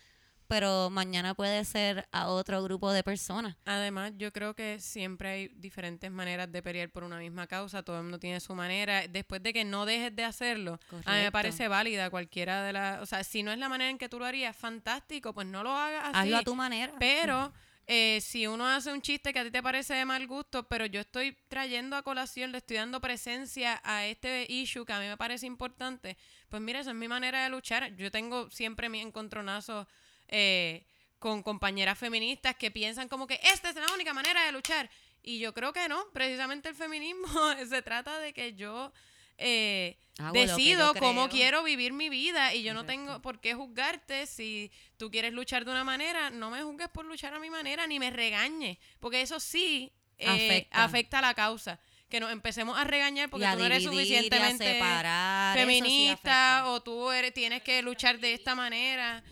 pero mañana puede ser a otro grupo de personas. Además, yo creo que siempre hay diferentes maneras de pelear por una misma causa. Todo el mundo tiene su manera. Después de que no dejes de hacerlo, a mí me parece válida cualquiera de las... O sea, si no es la manera en que tú lo harías, fantástico, pues no lo hagas así. Hazlo a tu manera. Pero eh, si uno hace un chiste que a ti te parece de mal gusto, pero yo estoy trayendo a colación, le estoy dando presencia a este issue que a mí me parece importante, pues mira, esa es mi manera de luchar. Yo tengo siempre mi encontronazo eh, con compañeras feministas que piensan como que esta es la única manera de luchar. Y yo creo que no, precisamente el feminismo se trata de que yo eh, Hago lo que decido yo cómo quiero vivir mi vida y yo no tengo por qué juzgarte si tú quieres luchar de una manera, no me juzgues por luchar a mi manera ni me regañes, porque eso sí eh, Afecta. afecta. a la causa. Que nos empecemos a regañar porque a tú no eres suficientemente separar, eso sí feminista o tú eres, tienes que luchar de esta manera.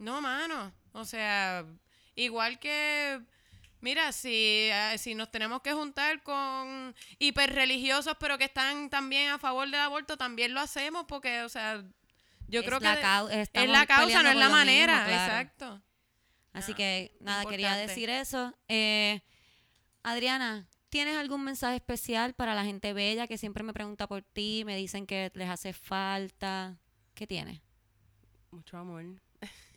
No, mano. O sea, igual que Mira, si, eh, si nos tenemos que juntar con hiperreligiosos, pero que están también a favor del aborto, también lo hacemos porque, o sea, yo Es creo que la de- cau- es la causa, no es la mismo, manera. claro. Exacto. Así Ah, que nada, quería decir eso. Eh, Adriana, ¿tienes algún mensaje especial para la gente bella que siempre me pregunta por ti, me dicen que les hace falta? ¿Qué tienes Mucho amor.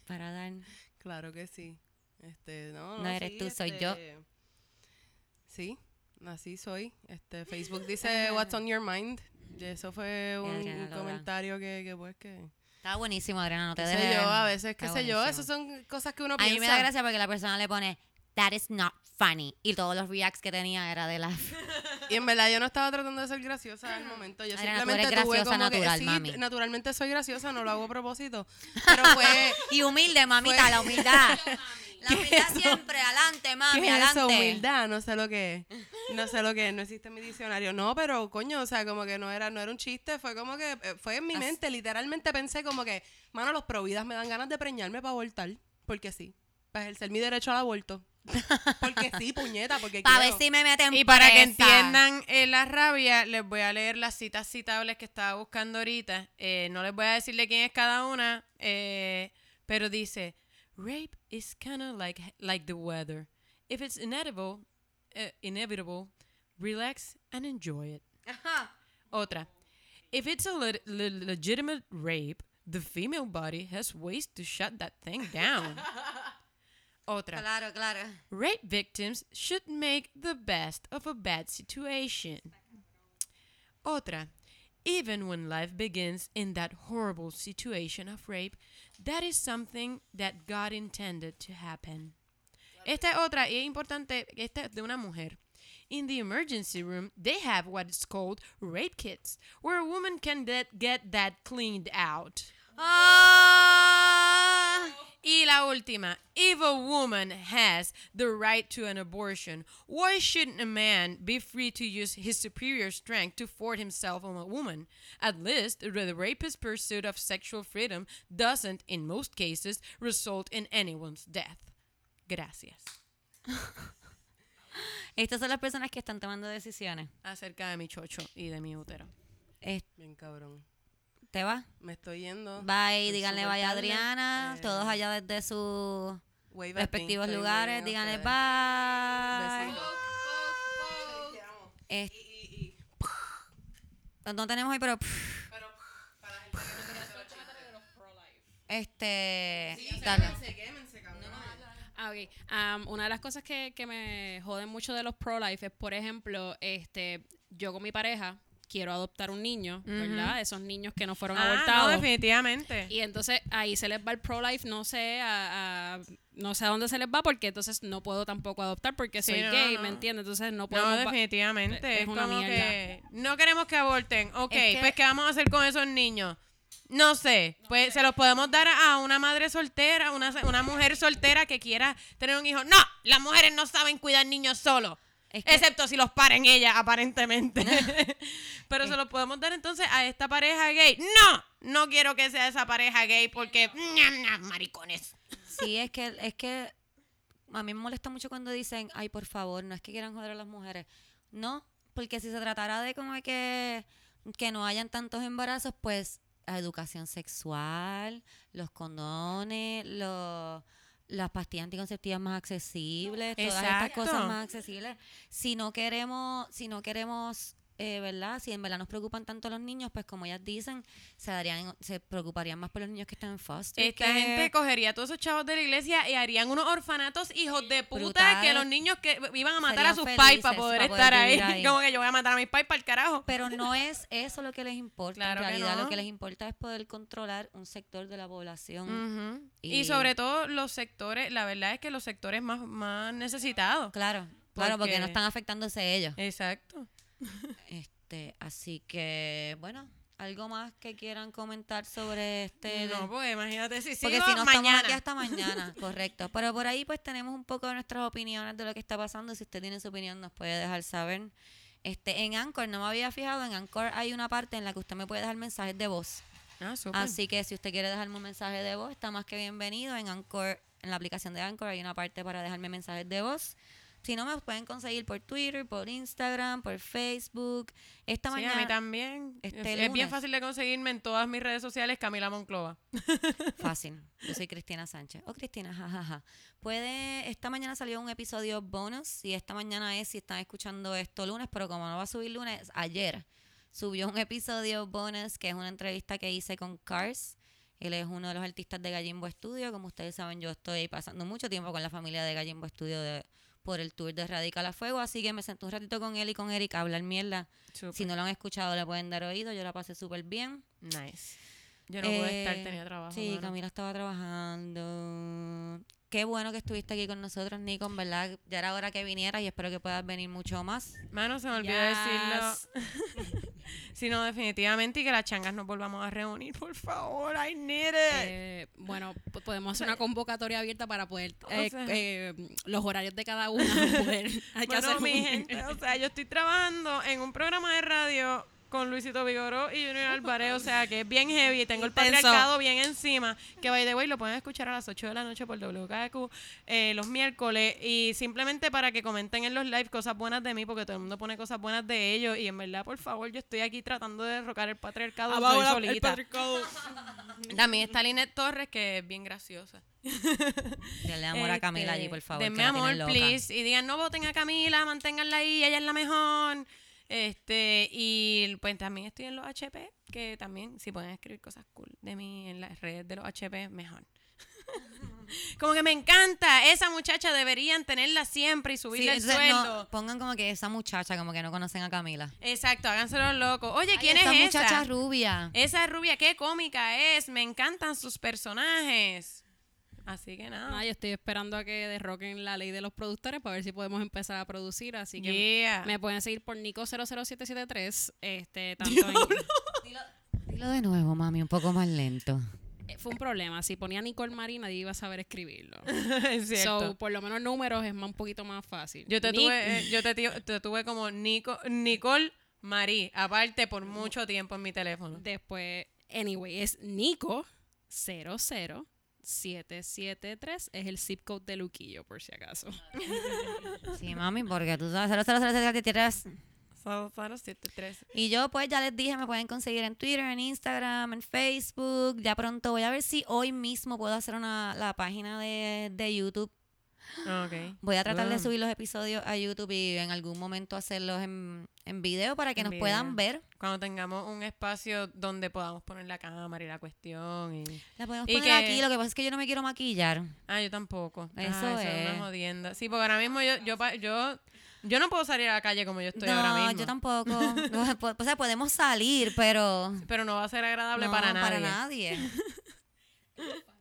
Para dar? Claro que sí. Este, no, No no, eres sí, tú, soy yo. este, Sí, así soy. Este, Facebook dice What's on your mind. Y eso fue un, Adriana un Lola. comentario que, que pues que... Está buenísimo, Adriana, no te dejes. yo, a veces, qué sé yo, esas son cosas que uno A piensa. mí me da gracia porque la persona le pone, that is not funny. Y todos los reacts que tenía era de la... Y en verdad yo no estaba tratando de ser graciosa al momento. Yo simplemente eres tuve graciosa como natural, que, sí, mami. naturalmente soy graciosa, no lo hago a propósito. Pero fue... y humilde, mamita, Fue- la humildad. La humildad siempre, adelante, mami, ¿Qué es adelante. eso? Humildad, no sé lo que es. No sé lo que es, no existe en mi diccionario. No, pero coño, o sea, como que no era, no era un chiste, fue como que, eh, fue en mi As- mente, literalmente pensé como que, mano, los providas me dan ganas de preñarme para abortar, porque sí, para ejercer mi derecho al aborto. Porque sí, puñeta, porque Para quiero. ver si me meten Y para que entiendan eh, la rabia, les voy a leer las citas citables que estaba buscando ahorita. Eh, no les voy a decir de quién es cada una, eh, pero dice, rape is kind of like, like the weather. If it's inevitable, eh, inevitable, relax and enjoy it. Ajá. Otra. If it's a le- le- legitimate rape, the female body has ways to shut that thing down. Otra. Claro, claro. Rape victims should make the best of a bad situation. Otra. Even when life begins in that horrible situation of rape, that is something that God intended to happen. Esta es otra, y es importante, esta es de una mujer. In the emergency room, they have what is called rape kits, where a woman can get, get that cleaned out. Ah. Y la última, if a woman has the right to an abortion, why shouldn't a man be free to use his superior strength to force himself on a woman? At least the rapist's pursuit of sexual freedom doesn't, in most cases, result in anyone's death. Gracias. Estas son las personas que están tomando decisiones. Acerca de mi chocho y de mi útero. Es- Bien cabrón. ¿Te va? Me estoy yendo. Bye, Estoy díganle bye a. Adriana, Eh, todos allá desde sus respectivos estoy lugares, díganle bye. Es- Y- y- y- no tenemos hoy, pero este dale. quémense, cabrón. Ah, ok. Am, una de las cosas que, que me joden mucho de los pro-life es, por ejemplo, este, yo con mi pareja quiero adoptar un niño, ¿verdad? Esos niños que no fueron Ah, no, abortados. definitivamente. y entonces ahí se les va el pro-life, no sé a, a- no sé a dónde se les va porque entonces no puedo tampoco adoptar porque Sí, soy no, gay, no. ¿me entiendes? Entonces no No, podemos... va- definitivamente. es Es, una como mierda. que no queremos que aborten. Ok, Es que- pues ¿qué vamos a hacer con esos niños? No sé, pues se los podemos dar a una madre soltera, una, una mujer soltera que quiera tener un hijo. No, las mujeres no saben cuidar niños solos. Es que- Excepto si los paren ellas, aparentemente. Pero se los podemos dar entonces a esta pareja gay. No, no quiero que sea esa pareja gay porque... maricones. Sí, es que es que a mí me molesta mucho cuando dicen, "Ay, por favor, no es que quieran joder a las mujeres." No, porque si se tratara de como que que no hayan tantos embarazos, pues educación sexual, los condones, los las pastillas anticonceptivas más accesibles, todas estas cosas más accesibles. Si no queremos, si no queremos, eh, ¿verdad? Si en verdad nos preocupan tanto los niños, pues como ellas dicen, se darían, se preocuparían más por los niños que están en foster. Esta que- gente cogería todos esos chavos de la iglesia y harían unos orfanatos hijos de puta Brutales. que los niños que iban a matar a sus pais para poder estar ahí. Como que yo voy a matar a mis pais para el carajo. Pero no es eso lo que les importa. Claro en que realidad no. lo que les importa es poder controlar un sector de la población. Y... Y- sobre todo los sectores, la verdad es que los sectores más, más necesitados. Claro, claro, porque no están afectándose ellos. Exacto. Este, así que, bueno, algo más que quieran comentar sobre este. No, pues imagínate si porque sigo si no estamos mañana. aquí hasta mañana, correcto. Pero por ahí pues tenemos un poco de nuestras opiniones de lo que está pasando. Si usted tiene su opinión nos puede dejar saber. Este, en Anchor, no me había fijado, en Anchor hay una parte en la que usted me puede dejar mensajes de voz. Ah. Así que si usted quiere dejarme un mensaje de voz, está más que bienvenido. En Anchor, en la aplicación de Anchor hay una parte para dejarme mensajes de voz. Si no, me pueden conseguir por Twitter, por Instagram, por Facebook. Esta Sí, a mí mañana, también. este es, bien fácil de conseguirme en todas mis redes sociales, Camila Monclova. fácil. Yo soy Cristina Sánchez. Oh, Cristina, jajaja. Puede, esta mañana salió un episodio bonus y esta mañana es si están escuchando esto lunes, pero como no va a subir lunes, ayer subió un episodio bonus que es una entrevista que hice con Cars. Él es uno de los artistas de Gallimbo Studio. Como ustedes saben, yo estoy pasando mucho tiempo con la familia de Gallimbo Studio de, por el tour de Radical a Fuego. Así que me senté un ratito con él y con Eric a hablar mierda. Si no lo han escuchado, le pueden dar oído. Yo la pasé súper bien. Nice. Yo no pude estar, Eh, tenía trabajo. Sí, mano. Camila estaba trabajando. Qué bueno que estuviste aquí con nosotros, Nico. En verdad, ya era hora que vinieras y espero que puedas venir mucho más. Mano, se me olvidó decirlo. si no, definitivamente, y que las changas nos volvamos a reunir, por favor. I need it. Eh, bueno, podemos hacer una convocatoria abierta para poder eh, sea- eh, los horarios de cada una poder hay que bueno, hacer mi un- gente, o sea, yo estoy trabajando en un programa de radio con Luisito Vigoró y Junior Álvarez, o sea, que es bien heavy, tengo el patriarcado bien encima, que by the way lo pueden escuchar a las 8 de la noche por WKQ eh, los miércoles y simplemente para que comenten en los live cosas buenas de mí, porque todo el mundo pone cosas buenas de ellos y en verdad, por favor, yo estoy aquí tratando de derrocar el patriarcado Abajo soy la- el solita. patriarcado. También está Linet Torres, que es bien graciosa. Denle amor a Camila Este, allí, por favor. que Denme amor, please. Y digan, no voten a Camila, manténganla ahí, ella es la mejor. Este, y pues también estoy en los HP, que también, si pueden escribir cosas cool de mí en las redes de los HP, mejor. como que me encanta, esa muchacha deberían tenerla siempre y Sí, subirle el entonces, no, sueldo. pongan como que esa muchacha, como que no conocen a Camila. Exacto, háganse los locos. Oye, ¿quién Ay, esa es muchacha esa? rubia. Esa rubia, qué cómica es, me encantan sus personajes. Así que nada. Nada, yo estoy esperando a que derroquen la ley de los productores para ver si podemos empezar a producir. Así que Yeah. me pueden seguir por Nico00773. Este, tanto en- Dilo de nuevo, mami, un poco más lento. Eh, Fue un problema. Si ponía Nicole Marie, nadie iba a saber escribirlo. es cierto. So, por lo menos números es más, un poquito más fácil. Yo te Nic- tuve, eh, yo te, te tuve como Nico, Nicole Marie, aparte por mucho tiempo en mi teléfono. Después, anyway, es Nico 00773. Es el zip code de Luquillo, por si acaso. Sí, mami, porque tú sabes, 00073. 073. Y yo, pues, ya les dije, me pueden conseguir en Twitter, en Instagram, en Facebook. Ya pronto voy a ver si hoy mismo puedo hacer una, la página de, de YouTube. Ok. Voy a tratar de subir los episodios a YouTube y en algún momento hacerlos en, en video para que En nos puedan ver. Cuando tengamos un espacio donde podamos poner la cámara y la cuestión. Y... La podemos Y poner que- aquí, lo que pasa es que yo no me quiero maquillar. Ah, yo tampoco. Eso Ah, es. una jodienda. Sí, porque ahora mismo yo, yo, yo, yo no puedo salir a la calle como yo estoy no, ahora mismo. yo tampoco. No, po- o sea, podemos salir, pero Pero no va a ser agradable no, para nadie. para nadie.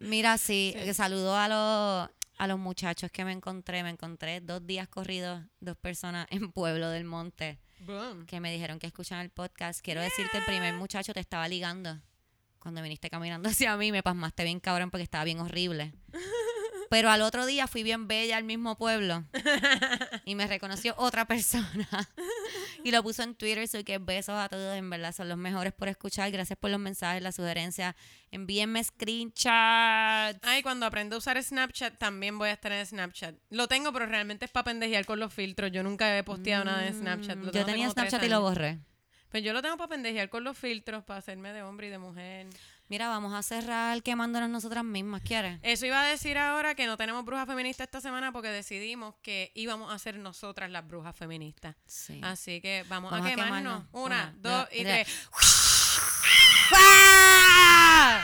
Mira, sí, que saludo a los, a los muchachos que me encontré. Me encontré dos días corridos, dos personas en Pueblo del Monte Boom. que me dijeron que escuchan el podcast. Quiero decirte, el primer muchacho te estaba ligando. Cuando viniste caminando hacia mí, me pasmaste bien cabrón porque estaba bien horrible. Pero al otro día fui bien bella al mismo pueblo y me reconoció otra persona y lo puso en Twitter. Soy que besos a todos, en verdad son los mejores por escuchar. Gracias por los mensajes, las sugerencias. Envíenme screenshots. Ay, cuando aprenda a usar Snapchat, también voy a estar en Snapchat. Lo tengo, pero realmente es para pendejear con los filtros. Yo nunca he posteado nada en Snapchat. Lo Yo tenía Snapchat y lo borré. Pues yo lo tengo para pendejear con los filtros, para hacerme de hombre y de mujer. Mira, vamos a cerrar quemándonos nosotras mismas, ¿quieres? Eso iba a decir ahora que no tenemos brujas feministas esta semana porque decidimos que íbamos a ser nosotras las brujas feministas. Sí. Así que vamos, Vamos a a quemarnos. quemarnos. Una, Una, dos dos, y tres. tres. ¡Ah!